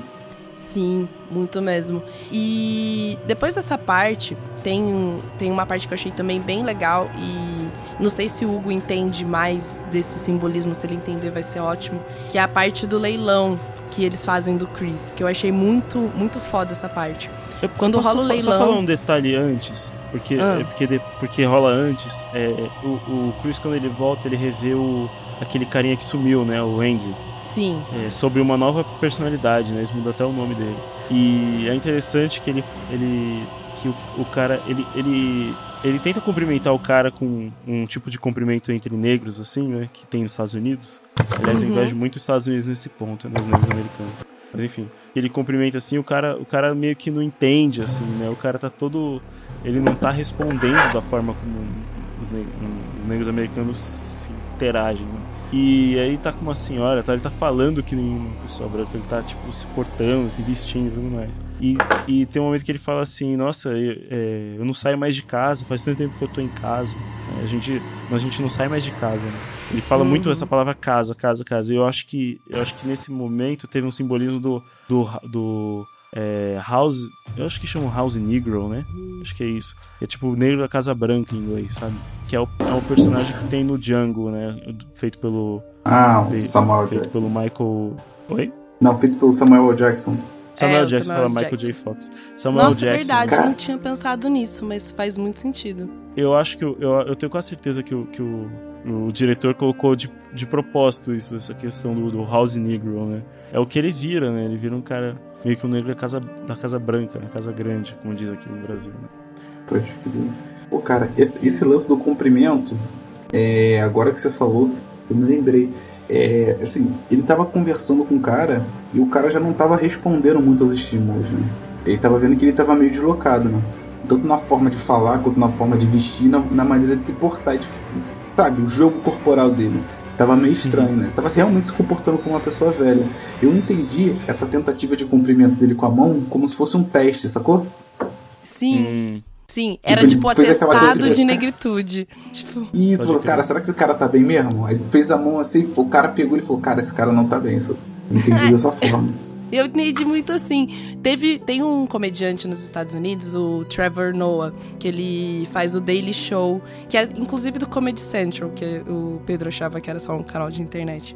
[SPEAKER 1] Sim, muito mesmo. E depois dessa parte, tem, tem uma parte que eu achei também bem legal e não sei se o Hugo entende mais desse simbolismo, se ele entender vai ser ótimo, que é a parte do leilão que eles fazem do Chris, que eu achei muito, muito foda essa parte.
[SPEAKER 2] Eu
[SPEAKER 1] Quando rola o leilão-
[SPEAKER 2] Só falar um detalhe antes, porque,
[SPEAKER 1] Ah.
[SPEAKER 2] é porque, de- porque rola antes. É, o, o Chris, quando ele volta, ele revê o, aquele carinha que sumiu, né? O Andy.
[SPEAKER 1] Sim,
[SPEAKER 2] é, sobre uma nova personalidade, né? Eles mudam até o nome dele. E é interessante que ele. ele que o, o cara. Ele, ele, ele tenta cumprimentar o cara com um tipo de cumprimento entre negros, assim, né? Que tem nos Estados Unidos. Aliás, eu
[SPEAKER 1] Uhum.
[SPEAKER 2] invejo muito os Estados Unidos nesse ponto, né? Os negros americanos. Mas enfim, ele cumprimenta assim, o cara, o cara meio que não entende, assim, né? O cara tá todo. Ele não tá respondendo da forma como os, ne- os negros americanos se interagem, né? E aí tá com uma senhora, tá? Ele tá falando que nem uma pessoa branca, ele tá, tipo, se portando, se vestindo e tudo mais. E, e tem um momento que ele fala assim, nossa, eu, é, eu não saio mais de casa, faz tanto tempo que eu tô em casa. né? A gente, a gente não sai mais de casa, né? Ele fala
[SPEAKER 1] Uhum.
[SPEAKER 2] muito essa palavra casa, casa, casa. E eu acho que eu acho que nesse momento teve um simbolismo do do, do é, House, eu acho que chamam House Negro, né? Acho que é isso. É tipo o negro da Casa Branca em inglês, sabe? Que é o, é o personagem que tem no Django, né? Feito pelo
[SPEAKER 3] Ah, o
[SPEAKER 2] feito,
[SPEAKER 3] Samuel
[SPEAKER 2] feito
[SPEAKER 3] Jackson.
[SPEAKER 2] pelo Michael. Oi?
[SPEAKER 3] Não, feito pelo Samuel. Jackson.
[SPEAKER 2] Samuel
[SPEAKER 1] É,
[SPEAKER 2] Jackson fala Michael. J. Fox. Samuel
[SPEAKER 1] Nossa,
[SPEAKER 2] Jackson.
[SPEAKER 1] verdade, não tinha pensado nisso, mas faz muito sentido.
[SPEAKER 2] Eu acho que eu, eu, tenho quase certeza que, o, que o, o diretor colocou de, de propósito isso, essa questão do, do House Negro, né? É o que ele vira, né? Ele vira um cara meio que um negro da casa, da casa branca, né? Casa grande, como diz aqui no Brasil. Né?
[SPEAKER 3] Pode crer. Pô, cara, esse, esse lance do cumprimento, é, agora que você falou, eu me lembrei. É, assim, ele tava conversando com o cara e o cara já não tava respondendo muito aos estímulos, né? Ele tava vendo que ele tava meio deslocado, né? Tanto na forma de falar quanto na forma de vestir, na, na maneira de se portar, de, sabe, o jogo corporal dele. Tava meio estranho, né? Tava realmente se comportando como uma pessoa velha. Eu entendi essa tentativa de cumprimento dele com a mão como se fosse um teste, sacou?
[SPEAKER 1] Sim,
[SPEAKER 2] Hum,
[SPEAKER 1] sim. Era
[SPEAKER 3] ele
[SPEAKER 1] tipo
[SPEAKER 3] aquela
[SPEAKER 1] atestado de negritude. (laughs) Tipo,
[SPEAKER 3] Isso, falou, cara, será que esse cara tá bem mesmo? Aí fez a mão assim, o cara pegou e falou, cara, esse cara não tá bem. Isso. Entendi (laughs) dessa forma.
[SPEAKER 1] Eu entendi muito assim. Teve, tem um comediante nos Estados Unidos, o Trevor Noah, que ele faz o Daily Show, que é inclusive do Comedy Central, que o Pedro achava que era só um canal de internet.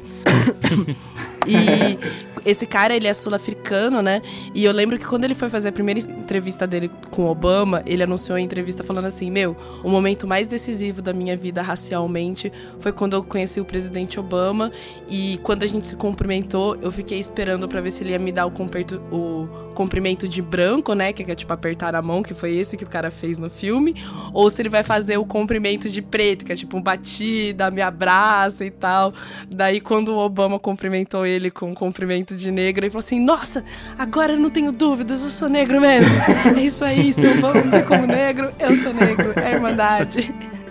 [SPEAKER 1] (laughs) e esse cara, ele é sul-africano, né? E eu lembro que quando ele foi fazer a primeira entrevista dele com Obama, ele anunciou a entrevista falando assim: Meu, o momento mais decisivo da minha vida racialmente foi quando eu conheci o presidente Obama. E quando a gente se cumprimentou, eu fiquei esperando pra ver se ele ia me dar o, comperto- o cumprimento de branco, né? Que é tipo apertar a mão, que foi esse que o cara fez no filme. Ou se ele vai fazer o cumprimento de preto, que é tipo um batida, me abraça e tal. Daí, quando o Obama cumprimentou ele com um cumprimento de negro, ele falou assim: Nossa, agora eu não tenho dúvidas, eu sou negro mesmo. (laughs) É isso aí, se o Obama me vê como negro, eu sou negro. É irmandade. (laughs)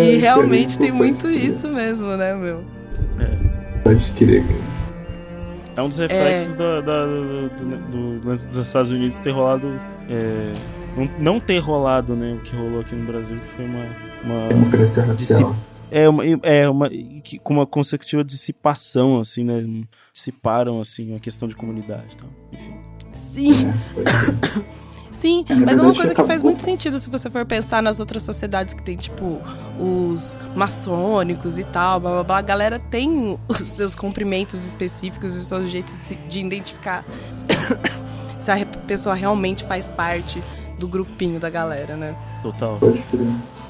[SPEAKER 1] E realmente tem muito isso mesmo, né, meu?
[SPEAKER 3] Pode crer, cara.
[SPEAKER 2] É um dos reflexos da- da- do, do- do dos Estados Unidos ter rolado. é, não, não ter rolado, né? O que rolou aqui no Brasil, que foi uma. uma
[SPEAKER 3] Democracia racial.
[SPEAKER 2] é uma, é uma que- com uma consecutiva dissipação, assim, né? Dissiparam, assim, a questão de comunidade e tal. Enfim.
[SPEAKER 1] Sim,
[SPEAKER 3] É. (laughs)
[SPEAKER 1] Sim,
[SPEAKER 3] É,
[SPEAKER 1] mas é uma coisa que faz
[SPEAKER 3] acabou-
[SPEAKER 1] muito sentido se você for pensar nas outras sociedades que tem, tipo, os maçônicos e tal, blá blá blá. A galera tem os seus cumprimentos específicos e os seus jeitos de identificar (coughs) se a pessoa realmente faz parte do grupinho da galera, né?
[SPEAKER 2] Total.
[SPEAKER 3] Pode crer.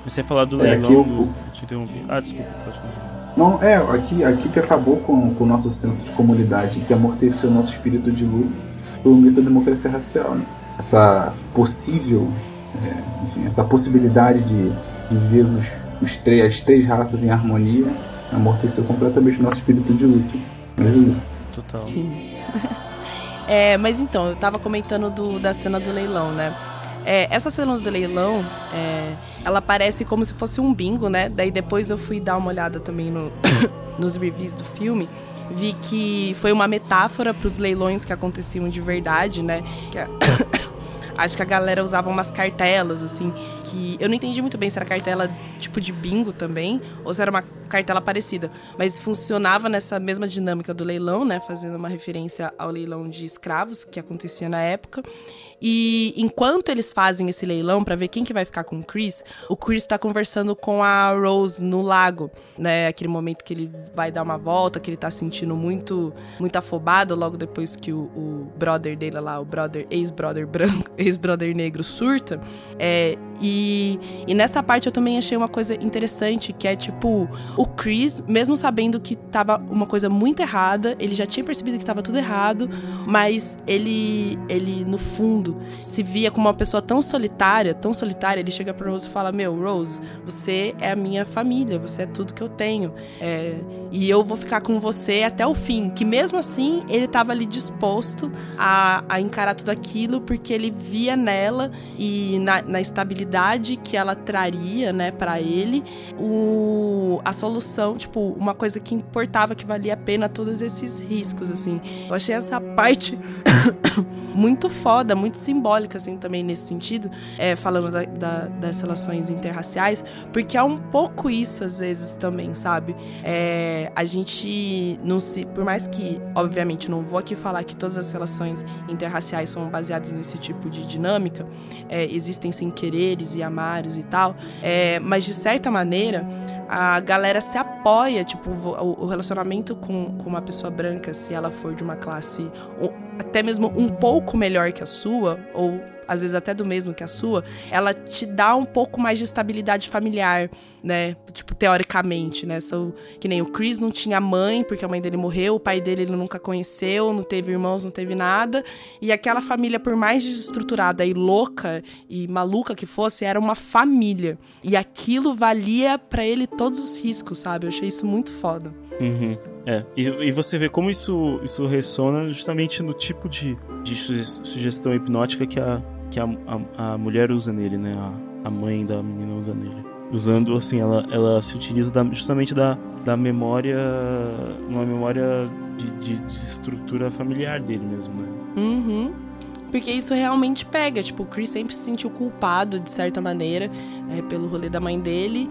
[SPEAKER 2] Você ia falar do
[SPEAKER 3] É,
[SPEAKER 2] leilão
[SPEAKER 3] aqui eu-
[SPEAKER 2] do. Te interrompi. Ah, desculpa, pode continuar.
[SPEAKER 3] Não, é, aqui, aqui que acabou com, com o nosso senso de comunidade, que amorteceu o nosso espírito de luta foi o mito da democracia racial. Né? Essa possível, é, enfim, essa possibilidade de, de ver os, os três, as três raças em harmonia amorteceu completamente o nosso espírito de luta. Mas é isso.
[SPEAKER 2] Total.
[SPEAKER 1] Sim. (laughs) É, mas então, eu tava comentando do- da cena do leilão, né? É, essa cena do leilão, é, ela parece como se fosse um bingo, né? Daí depois eu fui dar uma olhada também no- (coughs) nos reviews do filme. Vi que foi uma metáfora para os leilões que aconteciam de verdade, né? Que a- (coughs) (coughs) Acho que a galera usava umas cartelas, assim, que eu não entendi muito bem se era cartela tipo de bingo também, ou se era uma cartela parecida. Mas funcionava nessa mesma dinâmica do leilão, né? Fazendo uma referência ao leilão de escravos que acontecia na época. E enquanto eles fazem esse leilão para ver quem que vai ficar com o Chris, o Chris tá conversando com a Rose no lago, né? Aquele momento que ele vai dar uma volta, que ele tá sentindo muito, muito afobado logo depois que o, o brother dele lá, o brother, ex-brother branco, (laughs) ex-brother negro surta. É, e, e nessa parte eu também achei uma coisa interessante, que é tipo, o Chris, mesmo sabendo que tava uma coisa muito errada, ele já tinha percebido que tava tudo errado, mas ele, ele no fundo, se via como uma pessoa tão solitária, tão solitária, ele chega pra Rose e fala: Meu, Rose, você é a minha família, você é tudo que eu tenho. É, e eu vou ficar com você até o fim. Que mesmo assim, ele tava ali disposto a, a encarar tudo aquilo, porque ele via nela e na, na estabilidade que ela traria, né, para ele, o, a solução, tipo, uma coisa que importava, que valia a pena todos esses riscos, assim. Eu achei essa parte (coughs) muito foda, muito simbólica, assim, também nesse sentido, é, falando da- da- das relações interraciais, porque é um pouco isso, às vezes, também, sabe? É, a gente não se. Por mais que, obviamente, não vou aqui falar que todas as relações interraciais são baseadas nesse tipo de dinâmica, é, existem sim quereres e amares e tal, é, mas de certa maneira a galera se apoia, tipo, o relacionamento com, com uma pessoa branca, se ela for de uma classe até mesmo um pouco melhor que a sua, ou às vezes até do mesmo que a sua, ela te dá um pouco mais de estabilidade familiar, né? Tipo, teoricamente, né? So, que nem o Chris não tinha mãe, porque a mãe dele morreu, o pai dele ele nunca conheceu, não teve irmãos, não teve nada. E aquela família, por mais desestruturada e louca e maluca que fosse, era uma família. E aquilo valia pra ele todos os riscos, sabe? Eu achei isso muito foda.
[SPEAKER 2] Uhum. É, e, e você vê como isso, isso ressona justamente no tipo de, de suge- sugestão hipnótica que a, que a, a, a mulher usa nele, né? A, a mãe da menina usa nele. Usando, assim, ela, ela se utiliza da- justamente da, da memória, uma memória de, de desestrutura familiar dele mesmo, né?
[SPEAKER 1] Uhum. Porque isso realmente pega. Tipo, o Chris sempre se sentiu culpado, de certa maneira, é, pelo rolê da mãe dele.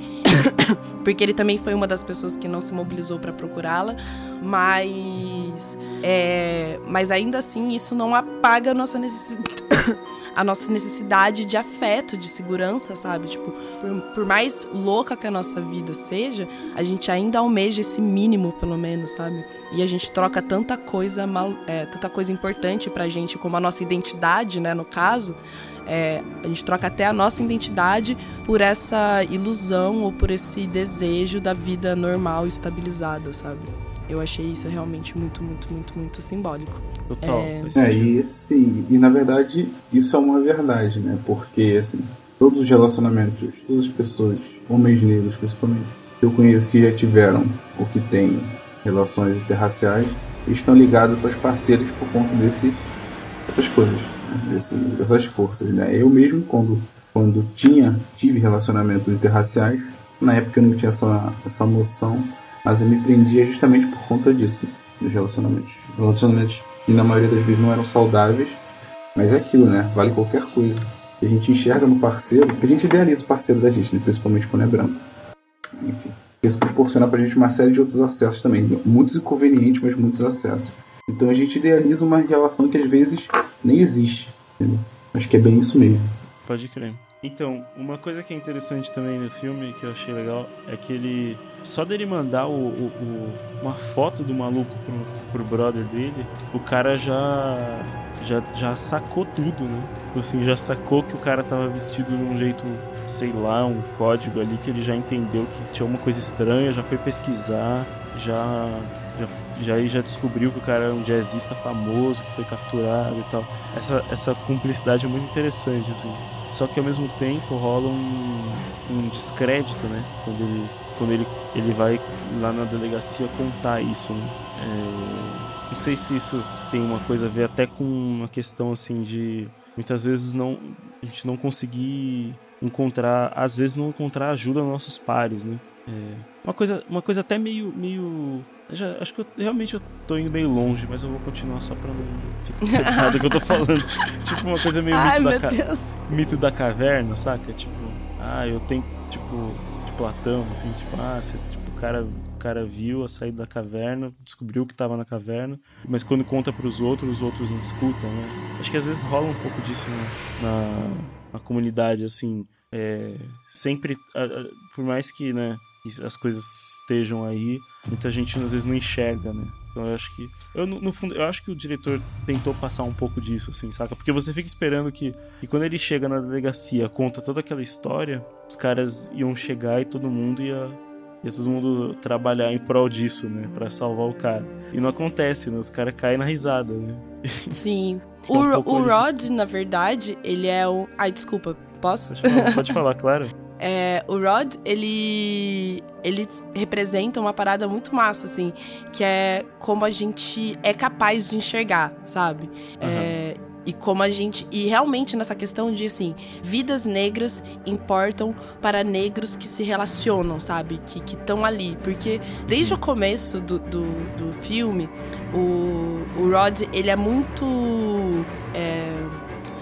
[SPEAKER 1] (coughs) porque ele também foi uma das pessoas que não se mobilizou pra procurá-la. Mas. é, mas ainda assim, isso não apaga a nossa necessidade. (laughs) A nossa necessidade de afeto, de segurança, sabe? Tipo, por, por mais louca que a nossa vida seja, a gente ainda almeja esse mínimo, pelo menos, sabe? E a gente troca tanta coisa mal, é, tanta coisa importante pra gente, como a nossa identidade, né, no caso. É, a gente troca até a nossa identidade por essa ilusão ou por esse desejo da vida normal, estabilizada, sabe? Eu achei isso realmente muito, muito, muito, muito simbólico.
[SPEAKER 2] Total.
[SPEAKER 1] É.
[SPEAKER 2] faz
[SPEAKER 3] É, e assim, e na verdade isso é uma verdade, né? Porque assim, todos os relacionamentos, todas as pessoas, homens negros principalmente, que eu conheço que já tiveram ou que têm relações interraciais, estão ligados aos parceiros por conta desse, dessas coisas, né? Desse, dessas forças, né? Eu mesmo, quando, quando tinha, tive relacionamentos interraciais, na época eu não tinha essa, essa noção, mas eu me prendia justamente por conta disso, dos relacionamentos. Relacionamentos que na maioria das vezes não eram saudáveis, mas é aquilo, né? Vale qualquer coisa. A gente enxerga no parceiro, a gente idealiza o parceiro da gente, né? principalmente quando é branco. Enfim. Isso proporciona pra gente uma série de outros acessos também. Muitos inconvenientes, mas muitos acessos. Então a gente idealiza uma relação que às vezes nem existe. Entendeu? Acho que é bem isso mesmo.
[SPEAKER 2] Pode crer. Então, uma coisa que é interessante também no filme, que eu achei legal, é que ele. Só dele mandar o, o- o- uma foto do maluco pro, pro brother dele, o cara já. Já, já sacou tudo, né? Tipo Assim, já sacou que o cara tava vestido de um jeito, sei lá, um código ali, que ele já entendeu que tinha uma coisa estranha, já foi pesquisar, já. Já, já, já descobriu que o cara é um jazzista famoso, que foi capturado e tal. Essa, essa cumplicidade é muito interessante, assim. Só que ao mesmo tempo rola um, um descrédito, né? Quando ele, quando ele, ele vai lá na delegacia contar isso, né? É, não sei se isso tem uma coisa a ver até com uma questão assim de muitas vezes não a gente não conseguir encontrar, às vezes não encontrar ajuda nos nossos pares, né? É, uma coisa, uma coisa até meio, meio já, acho que eu, realmente eu tô indo meio longe, mas eu vou continuar só pra não ficar (laughs) errado o que eu tô falando. tipo uma coisa meio
[SPEAKER 1] Ai,
[SPEAKER 2] mito da,
[SPEAKER 1] Deus.
[SPEAKER 2] mito da caverna, saca? Tipo, ah, eu tenho, tipo, de Platão, assim, tipo, ah, você, tipo, o cara, o cara viu a saída da caverna, descobriu que tava na caverna, mas quando conta pros outros, os outros não escutam, né? Acho que às vezes rola um pouco disso né, na, na comunidade, assim, é, sempre, por mais que, né, as coisas estejam aí, muita gente às vezes não enxerga, né? Então eu acho que. Eu, no, no fundo, eu acho que o diretor tentou passar um pouco disso, assim, saca? Porque você fica esperando que, que quando ele chega na delegacia, conta toda aquela história, os caras iam chegar e todo mundo ia. Ia todo mundo trabalhar em prol disso, né? Pra salvar o cara. E não acontece, né? Os caras caem na risada, né? (laughs)
[SPEAKER 1] Sim.
[SPEAKER 2] Fica um
[SPEAKER 1] O, o Rod, na verdade, ele é um. Ai, desculpa, posso?
[SPEAKER 2] Pode falar, pode falar, claro. (laughs)
[SPEAKER 1] É, o Rod, ele ele representa uma parada muito massa, assim, que é como a gente é capaz de enxergar, sabe? É, e como a gente. E realmente nessa questão de assim, vidas negras importam para negros que se relacionam, sabe? Que estão ali. Porque desde o começo do, do, do filme, o, o Rod, ele é muito. é,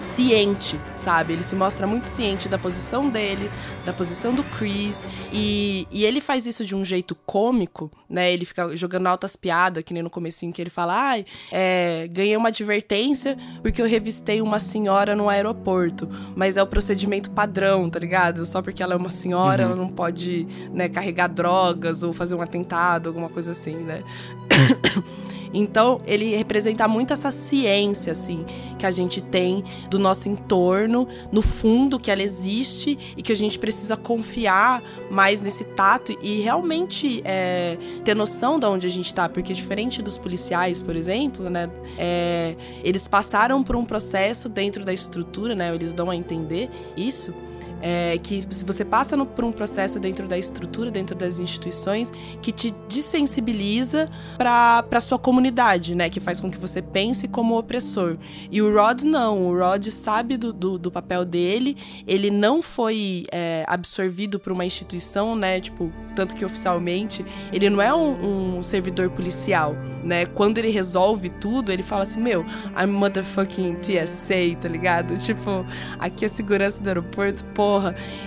[SPEAKER 1] ciente, sabe? Ele se mostra muito ciente da posição dele, da posição do Chris. E, e ele faz isso de um jeito cômico, né? Ele fica jogando altas piadas, que nem no comecinho que ele fala: ai, é, ganhei uma advertência porque eu revistei uma senhora no aeroporto. Mas é o procedimento padrão, tá ligado? Só porque ela é uma senhora,
[SPEAKER 2] Uhum.
[SPEAKER 1] ela não pode né, carregar drogas ou fazer um atentado, alguma coisa assim, né? (coughs) Então, ele representa muito essa ciência, assim, que a gente tem do nosso entorno, no fundo que ela existe e que a gente precisa confiar mais nesse tato e realmente é, ter noção de onde a gente tá. Porque diferente dos policiais, por exemplo, né? é, eles passaram por um processo dentro da estrutura, né? Eles dão a entender isso. É, que você passa no- por um processo dentro da estrutura, dentro das instituições, que te desensibiliza para a sua comunidade, né? Que faz com que você pense como opressor. E o Rod não, o Rod sabe do, do, do papel dele, ele não foi é, absorvido por uma instituição, né? Tipo, tanto que oficialmente ele não é um, um servidor policial, né? Quando ele resolve tudo, ele fala assim: Meu, I'm motherfucking TSA, tá ligado? Tipo, aqui é segurança do aeroporto,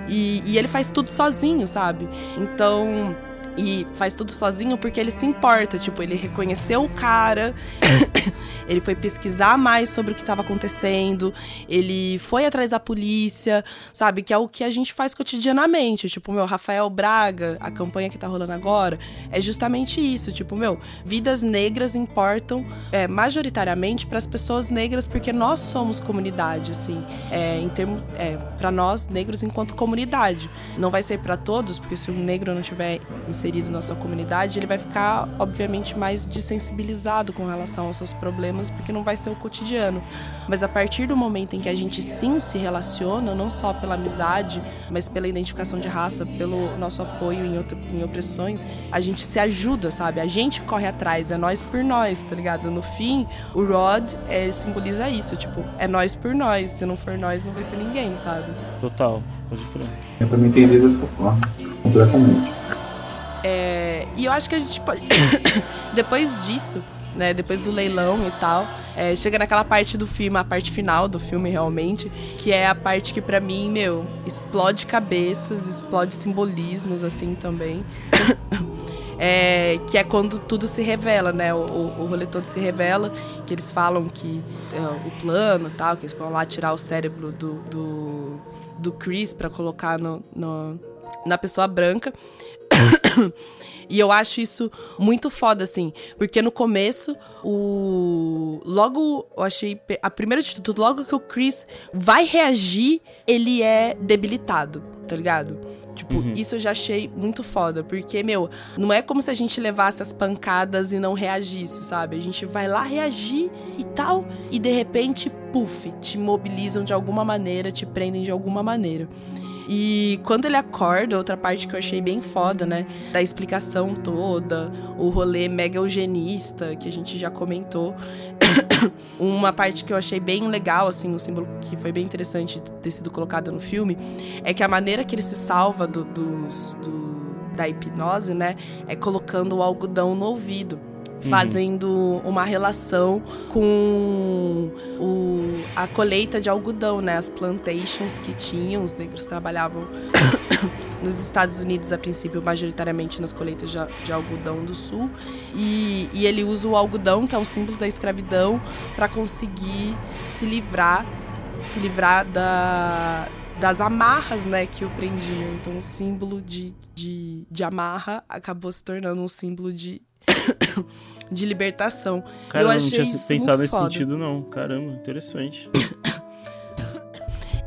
[SPEAKER 1] E, e ele faz tudo sozinho, sabe? Então. E faz tudo sozinho porque ele se importa. Tipo, ele reconheceu o cara, (coughs) ele foi pesquisar mais sobre o que estava acontecendo, ele foi atrás da polícia, sabe? Que é o que a gente faz cotidianamente. Tipo, meu, Rafael Braga, a campanha que tá rolando agora, é justamente isso. Tipo, meu, vidas negras importam é, majoritariamente para as pessoas negras porque nós somos comunidade, assim. É, em termos. É, para nós, negros, enquanto comunidade. Não vai ser para todos, porque se um negro não tiver inserido na sua comunidade, ele vai ficar, obviamente, mais desensibilizado com relação aos seus problemas, porque não vai ser o cotidiano. Mas a partir do momento em que a gente sim se relaciona, não só pela amizade, mas pela identificação de raça, pelo nosso apoio em, outra- em opressões, a gente se ajuda, sabe? A gente corre atrás, é nós por nós, tá ligado? No fim, o Rod é, simboliza isso, tipo, é nós por nós. Se não for nós, não vai ser ninguém, sabe?
[SPEAKER 2] Total, pode crer.
[SPEAKER 3] Eu também entendi dessa forma, completamente.
[SPEAKER 1] É, e eu acho que a gente pode. (coughs) depois disso, né? Depois do leilão e tal, é, chega naquela parte do filme, a parte final do filme realmente, que é a parte que pra mim, meu, explode cabeças, explode simbolismos assim também. (coughs) é, que é quando tudo se revela, né? O, o, o rolê todo se revela, que eles falam que é, o plano tal, que eles vão lá tirar o cérebro do, do, do Chris para colocar no, no, na pessoa branca. (coughs) E eu acho isso muito foda, assim. Porque no começo, o. Logo, eu achei. A primeira de tudo, logo que o Chris vai reagir, ele é debilitado, tá ligado? Tipo,
[SPEAKER 2] Uhum.
[SPEAKER 1] isso eu já achei muito foda. Porque, meu, não é como se a gente levasse as pancadas e não reagisse, sabe? A gente vai lá reagir e tal. E de repente, puf, te mobilizam de alguma maneira, te prendem de alguma maneira. E quando ele acorda, outra parte que eu achei bem foda, né? Da explicação toda, o rolê mega eugenista, que a gente já comentou. (coughs) Uma parte que eu achei bem legal, assim, um símbolo que foi bem interessante ter sido colocado no filme, é que a maneira que ele se salva do, dos- do- da hipnose, né? É colocando o algodão no ouvido. Fazendo uma relação com o, a colheita de algodão, né? As plantations que tinham, os negros trabalhavam (coughs) nos Estados Unidos, a princípio, majoritariamente nas colheitas de, de algodão do sul. E, e ele usa o algodão, que é um símbolo da escravidão, para conseguir se livrar, se livrar da, das amarras, né, que o prendiam. Então, o símbolo de, de, de amarra acabou se tornando um símbolo de, (coughs) de libertação.
[SPEAKER 2] Cara, eu, não
[SPEAKER 1] achei
[SPEAKER 2] tinha pensado nesse
[SPEAKER 1] foda.
[SPEAKER 2] sentido, não. Caramba, interessante. (coughs)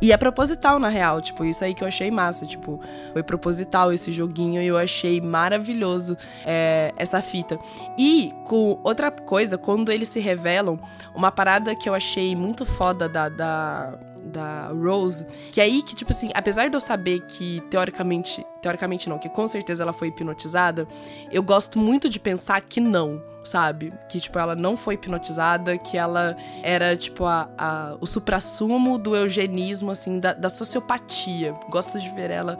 [SPEAKER 1] E é proposital, na real. Tipo, isso aí que eu achei massa. Tipo, foi proposital esse joguinho e eu achei maravilhoso é, essa fita. E, com outra coisa, quando eles se revelam, uma parada que eu achei muito foda da. da da Rose, que é aí que, tipo assim, apesar de eu saber que, teoricamente, teoricamente não, que com certeza ela foi hipnotizada, eu gosto muito de pensar que não, sabe? Que, tipo, ela não foi hipnotizada, que ela era, tipo, a, a- o suprassumo do eugenismo, assim, da, da sociopatia. Gosto de ver ela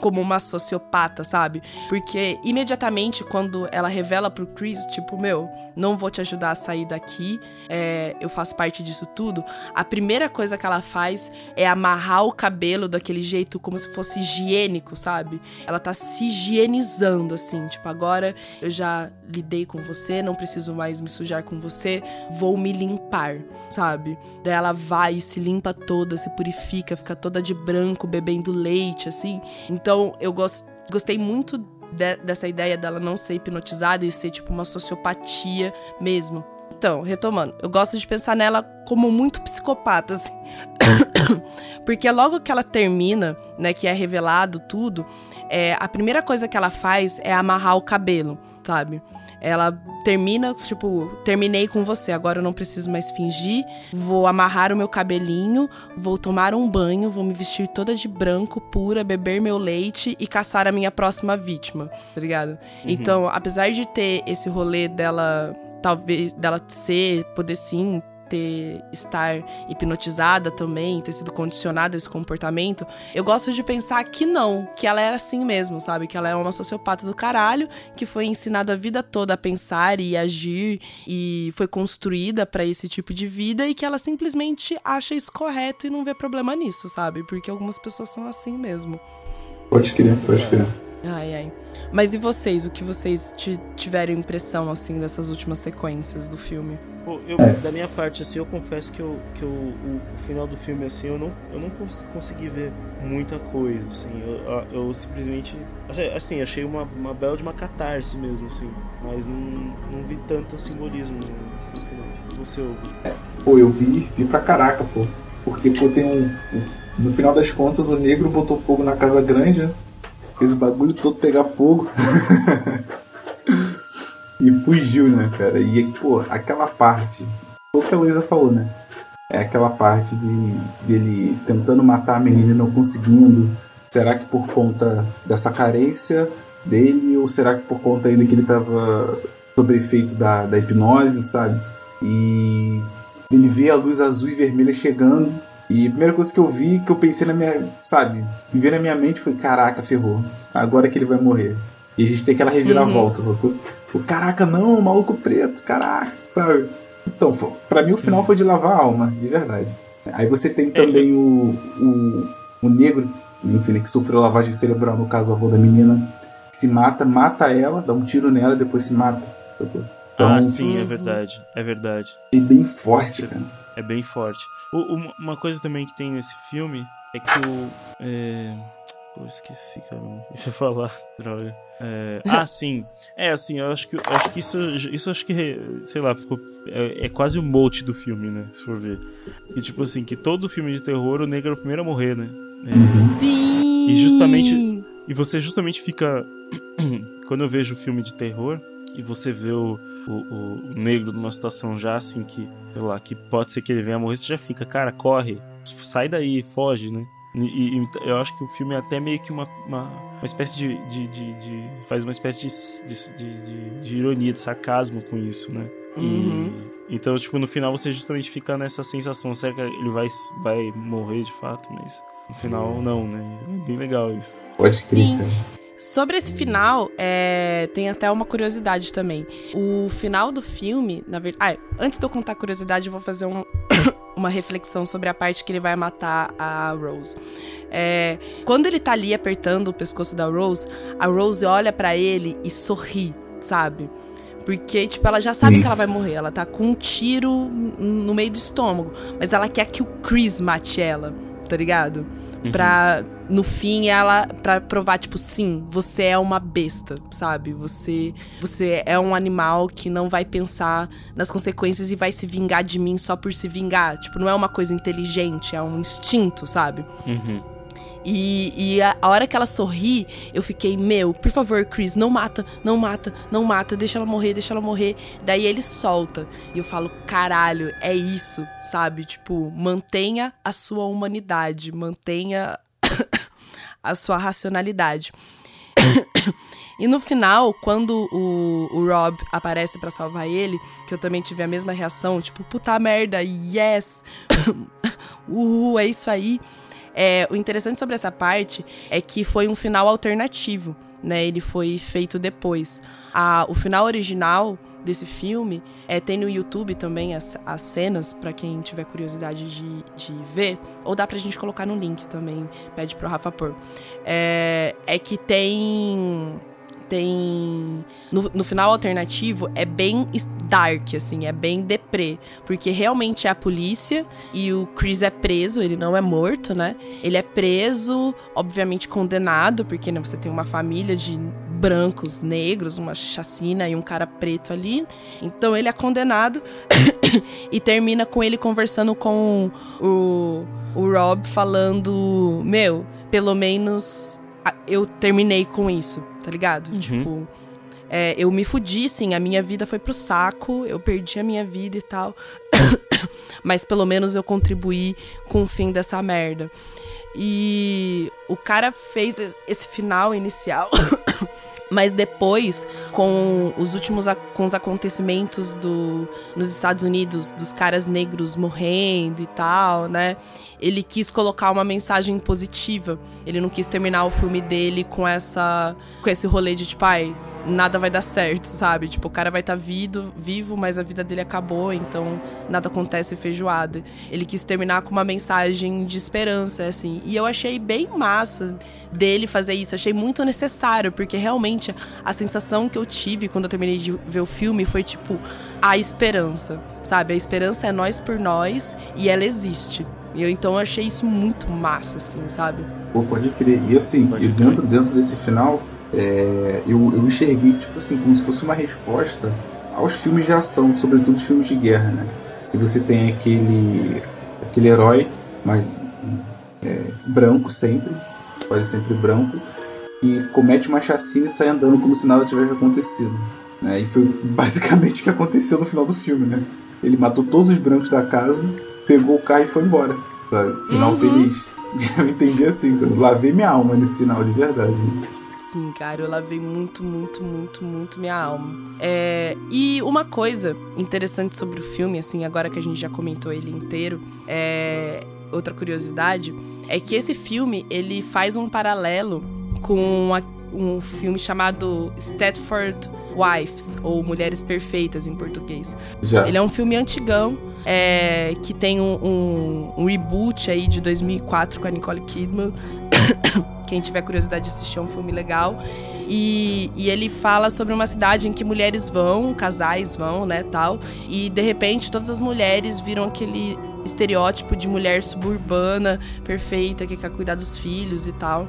[SPEAKER 1] como uma sociopata, sabe? Porque imediatamente quando ela revela pro Chris, tipo, meu, não vou te ajudar a sair daqui, é, eu faço parte disso tudo, a primeira coisa que ela faz é amarrar o cabelo daquele jeito como se fosse higiênico, sabe? Ela tá se higienizando, assim, tipo, agora eu já lidei com você, não preciso mais me sujar com você, vou me limpar, sabe? Daí ela vai se limpa toda, se purifica, fica toda de branco, bebendo leite, assim. Então eu gos- gostei muito de- dessa ideia dela não ser hipnotizada e ser tipo uma sociopatia mesmo. Então, retomando, eu gosto de pensar nela como muito psicopata, assim. (coughs) Porque logo que ela termina, né, que é revelado tudo, é, a primeira coisa que ela faz é amarrar o cabelo, sabe? Ela termina, tipo, terminei com você, agora eu não preciso mais fingir, vou amarrar o meu cabelinho, vou tomar um banho, vou me vestir toda de branco, pura, beber meu leite e caçar a minha próxima vítima, tá ligado? Então, apesar de ter esse rolê dela, talvez, dela ser, poder sim ter estar hipnotizada também, ter sido condicionada a esse comportamento, eu gosto de pensar que não, que ela era assim mesmo, sabe? Que ela é uma sociopata do caralho, que foi ensinada a vida toda a pensar e agir e foi construída pra esse tipo de vida e que ela simplesmente acha isso correto e não vê problema nisso, sabe? Porque algumas pessoas são assim mesmo.
[SPEAKER 3] Pode crer, pode crer.
[SPEAKER 1] Ai, ai. Mas e vocês? O que vocês ti- tiveram impressão, assim, dessas últimas sequências do filme?
[SPEAKER 2] Pô, eu,
[SPEAKER 3] É.
[SPEAKER 2] da minha parte, assim, eu confesso que, eu, que eu, o, o final do filme, assim, eu não, eu não cons- consegui ver muita coisa, assim. Eu, eu, simplesmente, assim, assim, achei uma, uma bela de uma catarse mesmo, assim. Mas não, não vi tanto simbolismo no, no final. Você, Hugo?
[SPEAKER 3] Pô, eu vi, vi pra caraca, pô. Porque, pô, tem um. um- No final das contas, o negro botou fogo na casa grande, né? Fez o bagulho todo pegar fogo. (laughs) e fugiu, né, cara? E, pô, aquela parte. O que a Luísa falou, né? É aquela parte de dele tentando matar a menina e não conseguindo. Será que por conta dessa carência dele? Ou será que por conta ainda que ele tava sob efeito da, da hipnose, sabe? E ele vê a luz azul e vermelha chegando. E a primeira coisa que eu vi, que eu pensei na minha, sabe, me veio na minha mente foi: caraca, ferrou. Agora que ele vai morrer. E a gente tem aquela reviravolta, sacou? O caraca, não, maluco preto, caraca, sabe? Então, pra mim o final foi de lavar a alma, de verdade. Aí você tem também o, o, o negro, enfim, né, que sofreu lavagem cerebral, no caso, o avô da menina. se mata, mata ela, dá um tiro nela e depois se mata. Então,
[SPEAKER 2] ah, sim, é
[SPEAKER 1] Uhum.
[SPEAKER 2] verdade. É verdade.
[SPEAKER 3] é bem forte, cara.
[SPEAKER 2] É bem forte. O- uma- uma coisa também que tem nesse filme é que o. É... Pô, esqueci, caramba. Deixa eu falar. (laughs) Droga. É, Ah, (laughs) sim. É, assim, eu acho que, eu acho que isso, isso acho que, sei lá, ficou, é, é quase o mote do filme, né? Se for ver. E tipo assim, que todo filme de terror, o negro é o primeiro a morrer, né? É,
[SPEAKER 1] Sim!
[SPEAKER 2] E justamente- E você justamente fica. (clears throat) Quando eu vejo filme de terror e você vê o, o, o negro numa situação já assim que, sei lá, que pode ser que ele venha a morrer, você já fica, cara, corre, sai daí, foge, né? E, e eu acho que o filme é até meio que uma, uma, uma espécie de, de, de- de- faz uma espécie de, de, de- de ironia, de sarcasmo com isso, né? E-
[SPEAKER 1] Uhum.
[SPEAKER 2] então, tipo, no final você justamente fica nessa sensação, será que ele vai, vai morrer de fato? Mas no final não, né? É bem legal isso.
[SPEAKER 3] Pode crer.
[SPEAKER 1] Sobre esse final, é, tem até uma curiosidade também. O final do filme, na verdade. Ah, antes de eu contar a curiosidade, eu vou fazer um- (coughs) uma reflexão sobre a parte que ele vai matar a Rose. É, quando ele tá ali apertando o pescoço da Rose, a Rose olha pra ele e sorri, sabe? Porque, tipo, ela já sabe
[SPEAKER 3] Sim.
[SPEAKER 1] que ela vai morrer. Ela tá com um tiro no meio do estômago. Mas ela quer que o Chris mate ela, tá ligado? Pra, no fim, ela. Pra provar, tipo, sim, você é uma besta, sabe? Você, você é um animal que não vai pensar nas consequências e vai se vingar de mim só por se vingar. Tipo, não é uma coisa inteligente, é um instinto, sabe?
[SPEAKER 2] Uhum.
[SPEAKER 1] E, e a, a hora que ela sorri, eu fiquei, meu, por favor, Chris, não mata, não mata, não mata, deixa ela morrer, deixa ela morrer. Daí ele solta. E eu falo, caralho, é isso, sabe? Tipo, mantenha a sua humanidade, mantenha (coughs) a sua racionalidade. (coughs) E no final, quando o, o Rob aparece pra salvar ele, que eu também tive a mesma reação, tipo, puta merda, yes! (coughs) Uhul, é isso aí. É, o interessante sobre essa parte é que foi um final alternativo, né? Ele foi feito depois. A- o final original desse filme é, tem no YouTube também as, as cenas, pra quem tiver curiosidade de, de ver. Ou dá pra gente colocar no link também, pede pro Rafa pôr. É, é que tem. Tem. No, no final alternativo é bem dark, assim, é bem deprê. Porque realmente é a polícia e o Chris é preso, ele não é morto, né? Ele é preso, obviamente condenado, porque né, você tem uma família de brancos, negros, uma chacina e um cara preto ali. Então ele é condenado (coughs) e termina com ele conversando com o, o Rob falando: Meu, pelo menos eu terminei com isso, tá ligado?
[SPEAKER 2] Uhum.
[SPEAKER 1] Tipo. é, eu me fudi, sim, a minha vida foi pro saco, eu perdi a minha vida e tal. (coughs) Mas pelo menos eu contribuí com o fim dessa merda. E o cara fez es- esse final inicial. (coughs) Mas depois, com os últimos com os acontecimentos do, nos Estados Unidos, dos caras negros morrendo e tal, né? Ele quis colocar uma mensagem positiva. Ele não quis terminar o filme dele com essa com esse rolê de tipo, ai, nada vai dar certo, sabe? Tipo, o cara vai estar vivo, vivo, mas a vida dele acabou, então nada acontece feijoada. Ele quis terminar com uma mensagem de esperança, assim. E eu achei bem massa dele fazer isso. Achei muito necessário, porque realmente a sensação que eu tive quando eu terminei de ver o filme foi tipo a esperança, sabe? A esperança é nós por nós e ela existe. E eu então eu achei isso muito massa, assim, sabe?
[SPEAKER 3] Pô, pode crer. E assim,
[SPEAKER 2] Pode
[SPEAKER 3] e dentro, dentro desse final, é, eu, eu enxerguei, tipo assim, como se fosse uma resposta aos filmes de ação, sobretudo os filmes de guerra, né? E você tem aquele, aquele herói, mas é, branco sempre, quase sempre branco, que comete uma chacina e sai andando como se nada tivesse acontecido. Né? E foi (laughs) basicamente o que aconteceu no final do filme, né? Ele matou todos os brancos da casa, pegou o carro e foi embora. Sabe? Final
[SPEAKER 1] Uhum.
[SPEAKER 3] feliz. (laughs) Eu entendi assim, sabe? lavei minha alma nesse final, de verdade.
[SPEAKER 1] Sim, cara, eu lavei muito, muito, muito, muito minha alma. É, e uma coisa interessante sobre o filme, assim, agora que a gente já comentou ele inteiro, é, outra curiosidade, é que esse filme, ele faz um paralelo com a- um filme chamado Stepford Wives, ou Mulheres Perfeitas em português.
[SPEAKER 3] Já.
[SPEAKER 1] Ele é um filme antigão, é, que tem um, um- um reboot aí de 2004 com a Nicole Kidman. (coughs) Quem tiver curiosidade de assistir é um filme legal. E, e, ele fala sobre uma cidade em que mulheres vão, casais vão, né, tal. E de repente todas as mulheres viram aquele estereótipo de mulher suburbana, perfeita, que quer cuidar dos filhos e tal.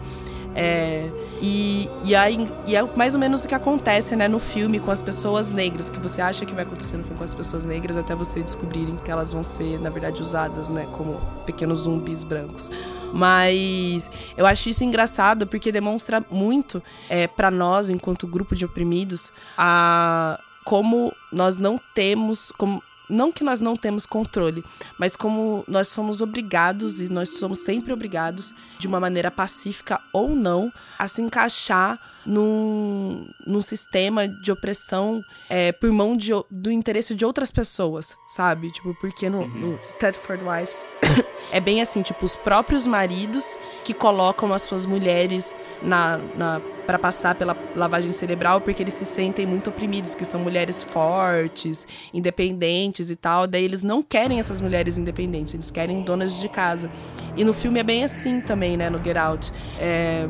[SPEAKER 1] É, e, e, aí, e é mais ou menos o que acontece né, no filme com as pessoas negras, que você acha que vai acontecer no filme com as pessoas negras até você descobrirem que elas vão ser, na verdade, usadas né, como pequenos zumbis brancos. Mas eu acho isso engraçado porque demonstra muito é, para nós, enquanto grupo de oprimidos, a como nós não temos, como não que nós não temos controle, mas como nós somos obrigados e nós somos sempre obrigados, de uma maneira pacífica ou não, a se encaixar num, num sistema de opressão é, por mão de, do interesse de outras pessoas, sabe? Tipo, porque no, no Stratford Wives (coughs) é bem assim, tipo, os próprios maridos que colocam as suas mulheres na, na para passar pela lavagem cerebral porque eles se sentem muito oprimidos, que são mulheres fortes, independentes e tal. Daí eles não querem essas mulheres independentes, eles querem donas de casa. E no filme é bem assim também, né, no Get Out. É,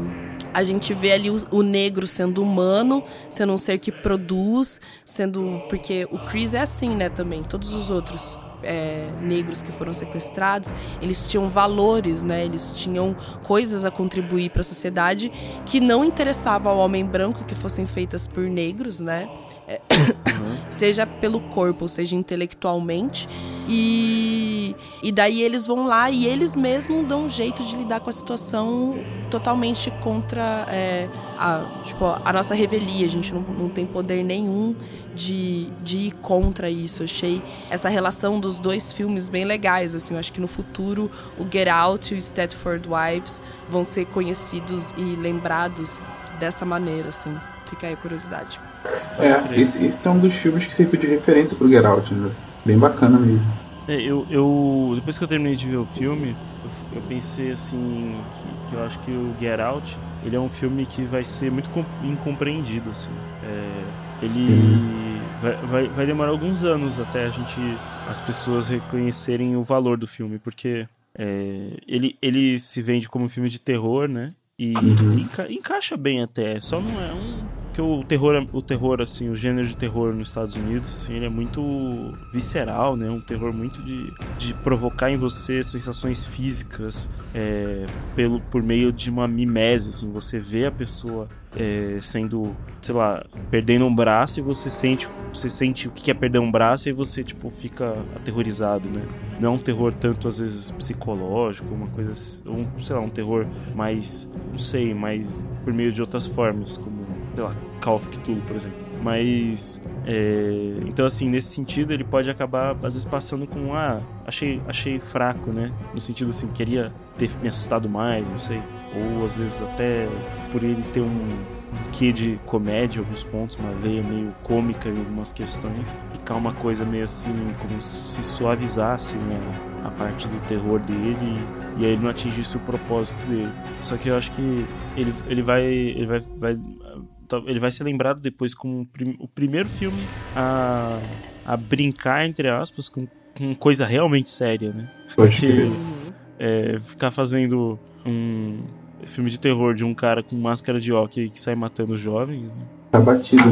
[SPEAKER 1] a gente vê ali o, o, negro sendo humano, sendo um ser que produz, sendo. Porque o Chris é assim, né, também. Todos os outros é, negros que foram sequestrados, eles tinham valores, né? Eles tinham coisas a contribuir para a sociedade que não interessavam ao homem branco que fossem feitas por negros, né? É, (coughs) seja pelo corpo, seja intelectualmente. E, e daí eles vão lá e eles mesmos dão um jeito de lidar com a situação totalmente contra é, a, tipo, a nossa revelia. A gente não, não tem poder nenhum de, de ir contra isso. Eu achei essa relação dos dois filmes bem legais. Assim, eu acho que no futuro o Get Out e o Stratford Wives vão ser conhecidos e lembrados dessa maneira. Assim. Fica aí a curiosidade.
[SPEAKER 3] É, esse, esse é um dos filmes que serviu de referência pro Get Out, né? Bem bacana mesmo.
[SPEAKER 2] É, eu, eu, depois que eu terminei de ver o filme, eu, eu pensei assim, que, que, eu acho que o Get Out, ele é um filme que vai ser muito incompreendido, assim. É, ele vai, vai, vai, demorar alguns anos até a gente, as pessoas reconhecerem o valor do filme, porque é, ele, ele se vende como um filme de terror, né? E uhum. enca encaixa bem até, só não é um que o terror, o terror assim, o gênero de terror nos Estados Unidos, assim, ele é muito visceral, né? Um terror muito de, de provocar em você sensações físicas é, pelo por meio de uma mimese, assim, você vê a pessoa é, sendo, sei lá, perdendo um braço e você sente, você sente o que é perder um braço e você tipo fica aterrorizado, né? Não é um terror tanto às vezes psicológico, uma coisa, um, sei lá, um terror mais, não sei, mais por meio de outras formas, como, sei lá, Call of Cthulhu, por exemplo. Mas é, então assim nesse sentido ele pode acabar às vezes passando com ah achei achei fraco né no sentido assim queria ter me assustado mais não sei ou às vezes até por ele ter um, quê de comédia alguns pontos, uma veia meio cômica em algumas questões, ficar uma coisa meio assim, como se suavizasse né, a parte do terror dele e aí ele não atingisse o propósito dele. Só que eu acho que ele, ele vai. Ele vai, vai ele vai ser lembrado depois como o primeiro filme a, a brincar, entre aspas, com, com coisa realmente séria, né? Porque é, ficar fazendo um, filme de terror de um cara com máscara de hockey que sai matando jovens. Né?
[SPEAKER 3] Tá batido.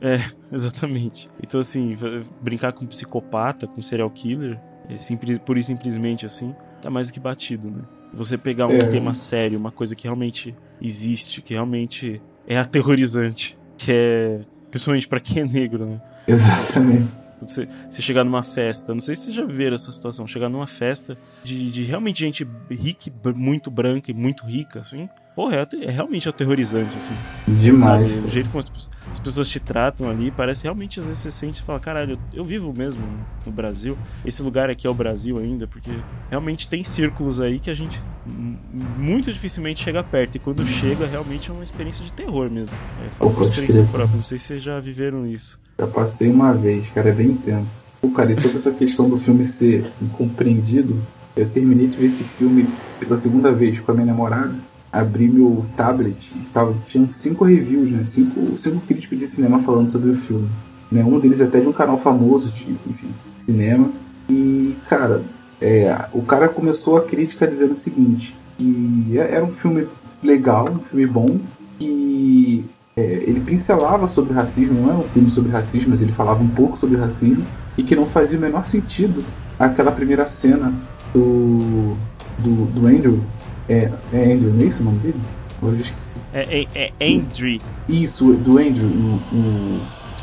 [SPEAKER 2] É, é, (laughs) exatamente. Então, assim, brincar com um psicopata, com um serial killer, é simples, pura e simplesmente assim, tá mais do que batido, né? Você pegar um é. tema sério, uma coisa que realmente existe, que realmente é aterrorizante, que é. Principalmente para quem é negro, né?
[SPEAKER 3] Exatamente.
[SPEAKER 2] Você, você chegar numa festa, não sei se vocês já viram essa situação, chegar numa festa de, de realmente gente rica, muito branca e muito rica, assim. Porra, é, é realmente aterrorizante, assim.
[SPEAKER 3] Demais. Sabe?
[SPEAKER 2] O jeito como as, as, pessoas te tratam ali, parece realmente, às vezes você sente e fala, caralho, eu, eu, vivo mesmo no Brasil. Esse lugar aqui é o Brasil ainda, porque realmente tem círculos aí que a gente muito dificilmente chega perto. E quando chega, realmente é uma experiência de terror mesmo. É, falo por experiência própria, não sei se vocês já viveram isso.
[SPEAKER 3] Já passei uma vez, cara, é bem intenso. Pô, cara, e sobre essa questão do filme ser incompreendido, eu terminei de ver esse filme pela segunda vez com a minha namorada. Abri meu tablet e tava, tinha cinco reviews, né? Cinco, cinco críticos de cinema falando sobre o filme. Né? Um deles até de um canal famoso de enfim, cinema. E, cara, é, o cara começou a crítica dizendo o seguinte: que é, era um filme legal, um filme bom, que é, ele pincelava sobre racismo, não é um filme sobre racismo, mas ele falava um pouco sobre racismo, e que não fazia o menor sentido aquela primeira cena do, do, do Andrew. É, é Andrew, não é isso o nome dele? Agora eu esqueci.
[SPEAKER 2] É, é, é Andrew.
[SPEAKER 3] Isso, do Andrew, o, o,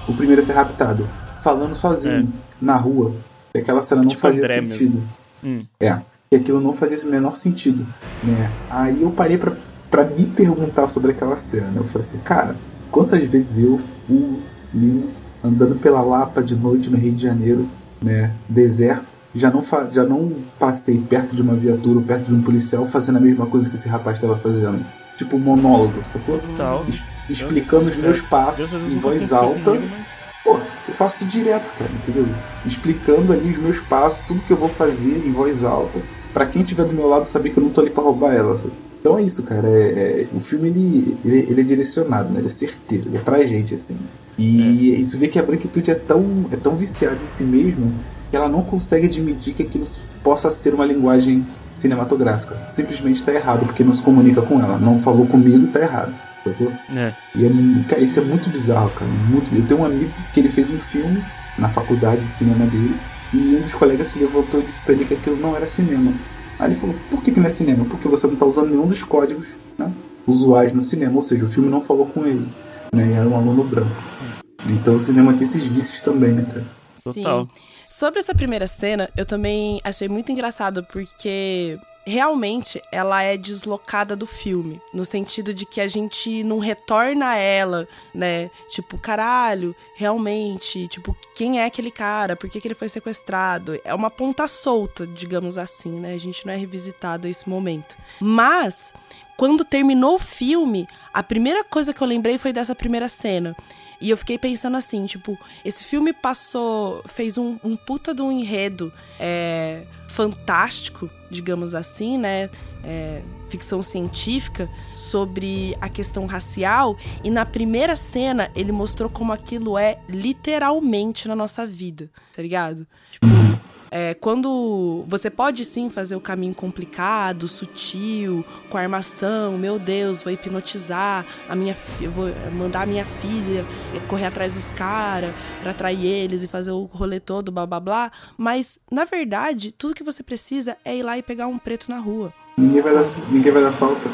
[SPEAKER 3] o primeiro a ser raptado, falando sozinho na rua. Aquela cena não
[SPEAKER 2] Tipo
[SPEAKER 3] fazia
[SPEAKER 2] André
[SPEAKER 3] sentido.
[SPEAKER 2] Hum.
[SPEAKER 3] É, e aquilo não fazia o menor sentido, né? Aí eu parei pra, pra me perguntar sobre aquela cena, né? Eu falei assim, cara, quantas vezes eu, o Lino, andando pela Lapa de noite no Rio de Janeiro, né, deserto, já não, já não passei perto de uma viatura ou perto de um policial fazendo a mesma coisa que esse rapaz estava fazendo. Tipo monólogo, sacou?
[SPEAKER 2] Tal.
[SPEAKER 3] Es- explicando os meus passos em voz alta.
[SPEAKER 2] comigo, mas-
[SPEAKER 3] Pô, eu faço direto, cara, entendeu? Explicando ali os meus passos, tudo que eu vou fazer em voz alta, pra quem estiver do meu lado saber que eu não tô ali pra roubar ela. sabe? Então é isso, cara. É, é- o filme ele, ele, ele é direcionado, né? Ele é certeiro, ele é pra gente, assim. E, e tu vê que a branquitude é tão, é tão viciada em si mesma que ela não consegue admitir que aquilo possa ser uma linguagem cinematográfica. Simplesmente tá errado, porque não se comunica com ela. Não falou comigo, tá errado.
[SPEAKER 2] É.
[SPEAKER 3] E é, cara, isso é muito bizarro, cara. Muito. Eu tenho um amigo que ele fez um filme na faculdade de cinema dele e um dos colegas se levantou e disse pra ele que aquilo não era cinema. Aí ele falou, por que, que não é cinema? Porque você não tá usando nenhum dos códigos né, usuais no cinema, ou seja, o filme não falou com ele. Né, e era um aluno branco. Então o cinema tem esses vícios também, né, cara?
[SPEAKER 2] Total.
[SPEAKER 1] Sim. Sobre essa primeira cena, eu também achei muito engraçado porque realmente ela é deslocada do filme, no sentido de que a gente não retorna a ela, né? Tipo, caralho, realmente, tipo, quem é aquele cara? Por que, que ele foi sequestrado? É uma ponta solta, digamos assim, né? A gente não é revisitado a esse momento. Mas quando terminou o filme, a primeira coisa que eu lembrei foi dessa primeira cena. E eu fiquei pensando assim, tipo, esse filme passou. fez um, um puta de um enredo é, fantástico, digamos assim, né? É, ficção científica sobre a questão racial. E na primeira cena, ele mostrou como aquilo é literalmente na nossa vida, tá ligado? Tipo, é, quando você pode sim fazer o caminho complicado, sutil, com armação, meu Deus, vou hipnotizar a minha vou mandar a minha filha correr atrás dos caras pra atrair eles e fazer o rolê todo, blá blá blá. Mas, na verdade, tudo que você precisa é ir lá e pegar um preto na rua.
[SPEAKER 3] Ninguém vai dar, ninguém vai dar falta.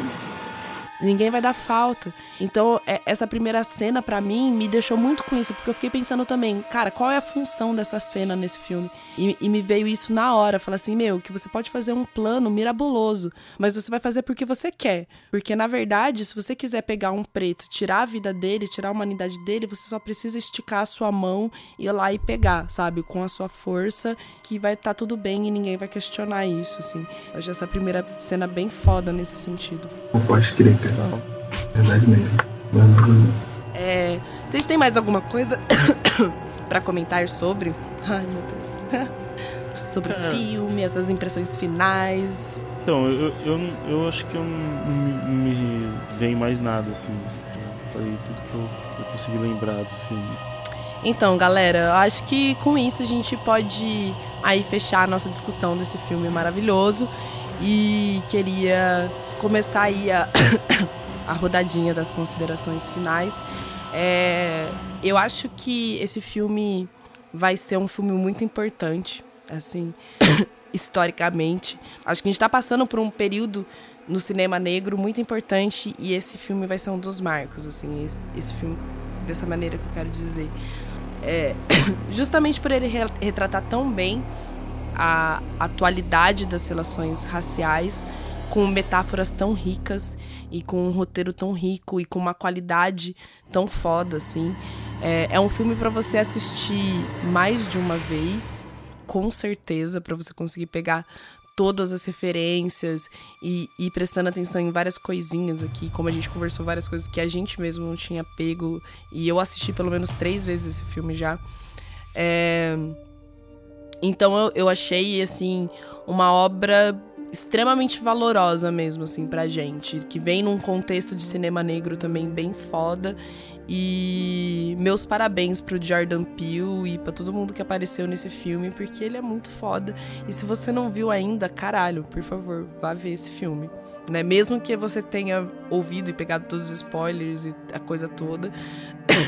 [SPEAKER 1] Ninguém vai dar falta. Então, é- essa primeira cena, pra mim, me deixou muito com isso, porque eu fiquei pensando também, cara, qual é a função dessa cena nesse filme? E, e me veio isso na hora. Falar assim, meu, que você pode fazer um plano mirabuloso, mas você vai fazer porque você quer. Porque, na verdade, se você quiser pegar um preto, tirar a vida dele, tirar a humanidade dele, você só precisa esticar a sua mão e ir lá e pegar, sabe? Com a sua força, que vai estar tudo bem e ninguém vai questionar isso, assim. Eu achei essa primeira cena bem foda nesse sentido.
[SPEAKER 3] Pode crer, cara. Verdade mesmo. Verdade mesmo.
[SPEAKER 1] É, vocês têm mais alguma coisa (coughs) pra comentar sobre? Ai, meu Deus. (laughs) sobre o filme, essas impressões finais.
[SPEAKER 2] Então, eu, eu, eu, acho que eu não não me, me vem mais nada, assim. Eu falei tudo que eu, eu consegui lembrar do filme.
[SPEAKER 1] Então, galera, eu acho que com isso a gente pode aí fechar a nossa discussão desse filme maravilhoso. E queria começar aí a, (coughs) a rodadinha das considerações finais. É, eu acho que esse filme vai ser um filme muito importante, assim, (coughs) historicamente. Acho que a gente tá passando por um período no cinema negro muito importante e esse filme vai ser um dos marcos, assim, esse, filme dessa maneira que eu quero dizer. É, (coughs) justamente por ele re- retratar tão bem a atualidade das relações raciais com metáforas tão ricas e com um roteiro tão rico e com uma qualidade tão foda assim. É, é um filme para você assistir mais de uma vez, com certeza, para você conseguir pegar todas as referências e ir prestando atenção em várias coisinhas aqui, como a gente conversou várias coisas que a gente mesmo não tinha pego e eu assisti pelo menos três vezes esse filme já. É, então eu, eu achei, assim, uma obra extremamente valorosa mesmo, assim, pra gente. Que vem num contexto de cinema negro também bem foda. E meus parabéns pro Jordan Peele e pra todo mundo que apareceu nesse filme, porque ele é muito foda. E se você não viu ainda, caralho, por favor, vá ver esse filme. Né? Mesmo que você tenha ouvido e pegado todos os spoilers e a coisa toda,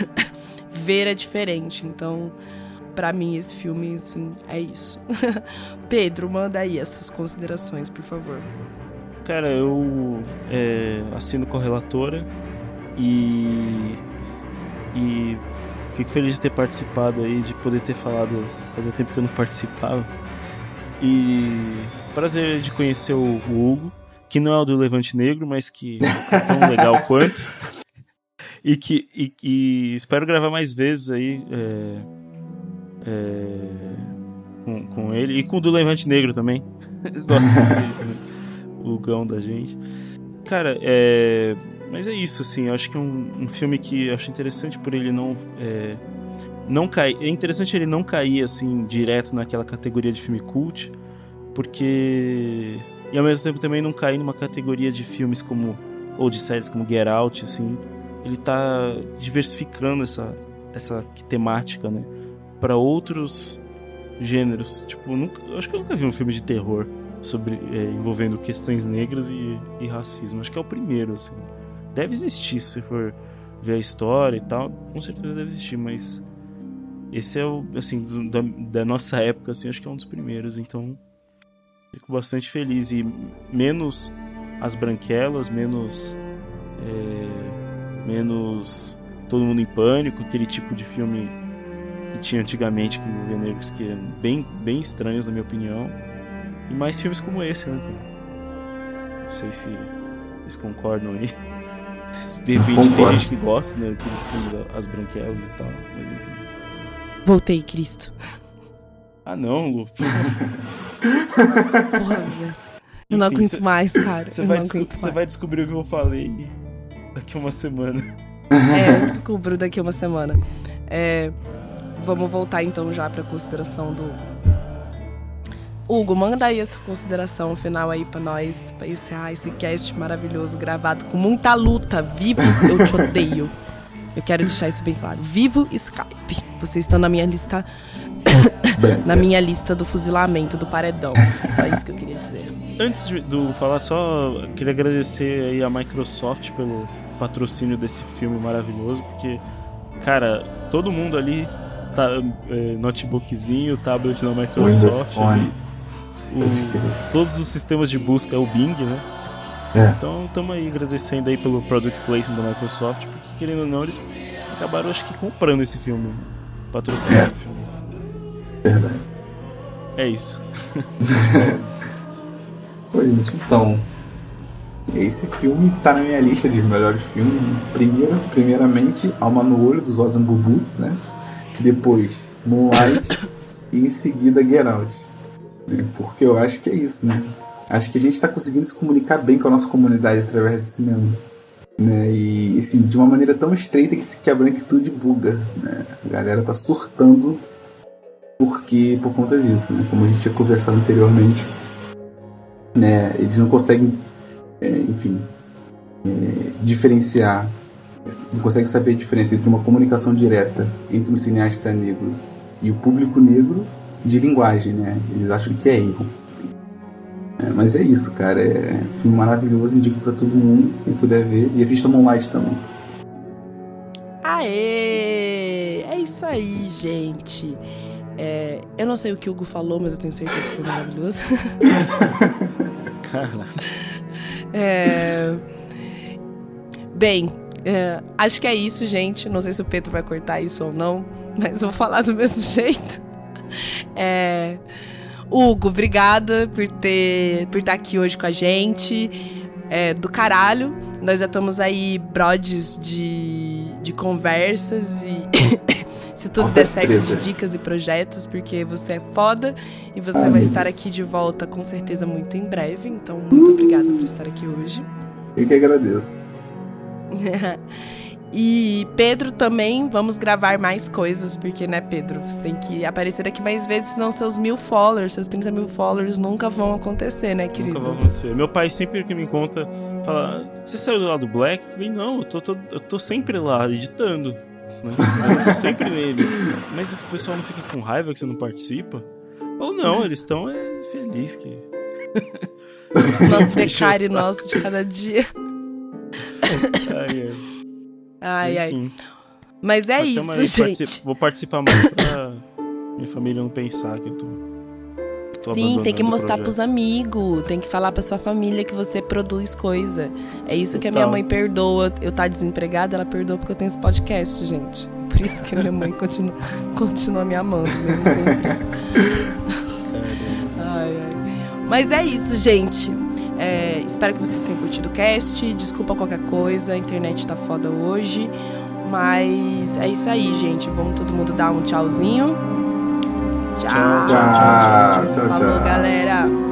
[SPEAKER 1] (coughs) ver é diferente. Então, para mim, esse filme, assim, é isso. (laughs) Pedro, manda aí as suas considerações, por favor.
[SPEAKER 2] Cara, eu é, assino com a relatora e, e fico feliz de ter participado aí, de poder ter falado. Fazia tempo que eu não participava. E prazer de conhecer o, o Hugo, que não é o do Levante Negro, mas que é tão legal quanto. (laughs) E que e, e espero gravar mais vezes aí é, é, com, com ele e com o do Levante Negro também. Gosto muito dele também. O gão da gente. Cara, é. Mas é isso, assim. Eu acho que é um, um filme que eu acho interessante por ele não. É, não cair. É interessante ele não cair, assim, direto naquela categoria de filme cult, porque. E ao mesmo tempo também não cair numa categoria de filmes como. Ou de séries como Get Out, assim. Ele tá diversificando essa, essa temática, né? Pra outros gêneros. Tipo, nunca, acho que eu nunca vi um filme de terror sobre é, envolvendo questões negras e, e, racismo. Acho que é o primeiro, assim. Deve existir, se for ver a história e tal, com certeza deve existir, mas esse é o, assim, do, da, da, nossa época, assim, acho que é um dos primeiros, então fico bastante feliz e menos as branquelas, menos é, menos todo mundo em pânico, aquele tipo de filme que tinha antigamente que envolvia negros que é bem bem estranhos na minha opinião e mais filmes como esse, né? Não sei se vocês concordam aí. (laughs) De repente tem gente que gosta, né? Aqueles filmes As Branquelas e tal.
[SPEAKER 1] Voltei, Cristo.
[SPEAKER 2] Ah não, Lu. (laughs)
[SPEAKER 1] Porra, velho. Eu não aguento cê, mais, cara.
[SPEAKER 2] Você vai, vai, descobrir o que eu falei daqui a uma semana.
[SPEAKER 1] É, eu descubro daqui a uma semana. É, vamos voltar então já pra consideração do, Hugo, manda aí a sua consideração final aí pra nós, pra encerrar esse cast maravilhoso, gravado com muita luta. Vivo, eu te odeio. Eu quero deixar isso bem claro. Vivo Skype. Vocês estão na minha lista. (coughs) na minha lista do fuzilamento do paredão. Só isso que eu queria dizer.
[SPEAKER 2] Antes de do falar, só queria agradecer aí a Microsoft pelo patrocínio desse filme maravilhoso, porque, cara, todo mundo ali tá é, notebookzinho, tablet da Microsoft. Ali, o, todos os sistemas de busca é o Bing, né? É. Então estamos aí agradecendo aí pelo product placement da Microsoft, porque querendo ou não, eles acabaram acho que comprando esse filme, patrocinando é. o filme.
[SPEAKER 3] Verdade.
[SPEAKER 2] É isso. (laughs)
[SPEAKER 3] Oi, gente, então. Esse filme tá na minha lista de melhores filmes. Primeiro, primeiramente, Alma no Olho, dos Ozan Bubu, né? Depois, Moonlight (coughs) e em seguida Get Out. Né? Porque eu acho que é isso, né? Acho que a gente está conseguindo se comunicar bem com a nossa comunidade através do cinema. Né? E assim, de uma maneira tão estreita que, que a branquitude buga. Né? A galera tá surtando porque por conta disso, né? Como a gente tinha conversado anteriormente. Né? Eles não conseguem, é, enfim, é, diferenciar, não conseguem saber a diferença entre uma comunicação direta entre um cineasta negro e o público negro de linguagem, né? Eles acham que é erro. É, mas é isso, cara. É um filme maravilhoso, indico pra todo mundo quem puder ver. E assistam Moonlight também.
[SPEAKER 1] Aê! É isso aí, gente. É, eu não sei o que o Hugo falou, mas eu tenho certeza que foi maravilhoso. (laughs)
[SPEAKER 2] Caralho.
[SPEAKER 1] É... Bem, é, acho que é isso, gente. Não sei se o Pedro vai cortar isso ou não, mas vou falar do (laughs) mesmo jeito. É... Hugo, obrigada por ter por estar aqui hoje com a gente. É, do caralho. Nós já estamos aí brodes de, de conversas e (coughs) se tudo der certo de dicas e projetos, porque você é foda e você vai estar aqui de volta com certeza muito em breve. Então, muito obrigada por estar aqui hoje.
[SPEAKER 3] Eu que agradeço. (laughs)
[SPEAKER 1] E Pedro também, vamos gravar mais coisas, porque, né, Pedro, você tem que aparecer aqui mais vezes, senão seus mil followers, seus 30 mil followers nunca vão acontecer, né, querido?
[SPEAKER 2] Nunca vão acontecer. Meu pai sempre que me conta, fala, você saiu do lado do Black? Eu falei, não, eu tô, tô, eu tô sempre lá, editando. Né? Eu tô sempre nele. (laughs) Mas o pessoal não fica com raiva que você não participa? Ou não, eles estão é, felizes que. (laughs)
[SPEAKER 1] Nosso becário nosso de cada dia.
[SPEAKER 2] Ai,
[SPEAKER 1] Ai, ai.
[SPEAKER 2] Enfim.
[SPEAKER 1] Mas é
[SPEAKER 2] Até
[SPEAKER 1] isso, gente.
[SPEAKER 2] particip- Vou participar mais pra minha família não pensar que eu tô. tô
[SPEAKER 1] Sim, tem que mostrar pros amigos, tem que falar pra sua família que você produz coisa. É isso que a minha
[SPEAKER 2] Total.
[SPEAKER 1] mãe perdoa. Eu tá desempregada, ela perdoa porque eu tenho esse podcast, gente. Por isso que a minha mãe continua, (laughs) continua me amando, mesmo sempre. Ai, ai. Mas é isso, gente. É, espero que vocês tenham curtido o cast. Desculpa qualquer coisa, a internet tá foda hoje. Mas é isso aí, gente. Vamos todo mundo dar um tchauzinho.
[SPEAKER 2] Tchau,
[SPEAKER 3] Tchau, tchau, tchau.
[SPEAKER 1] Falou, galera.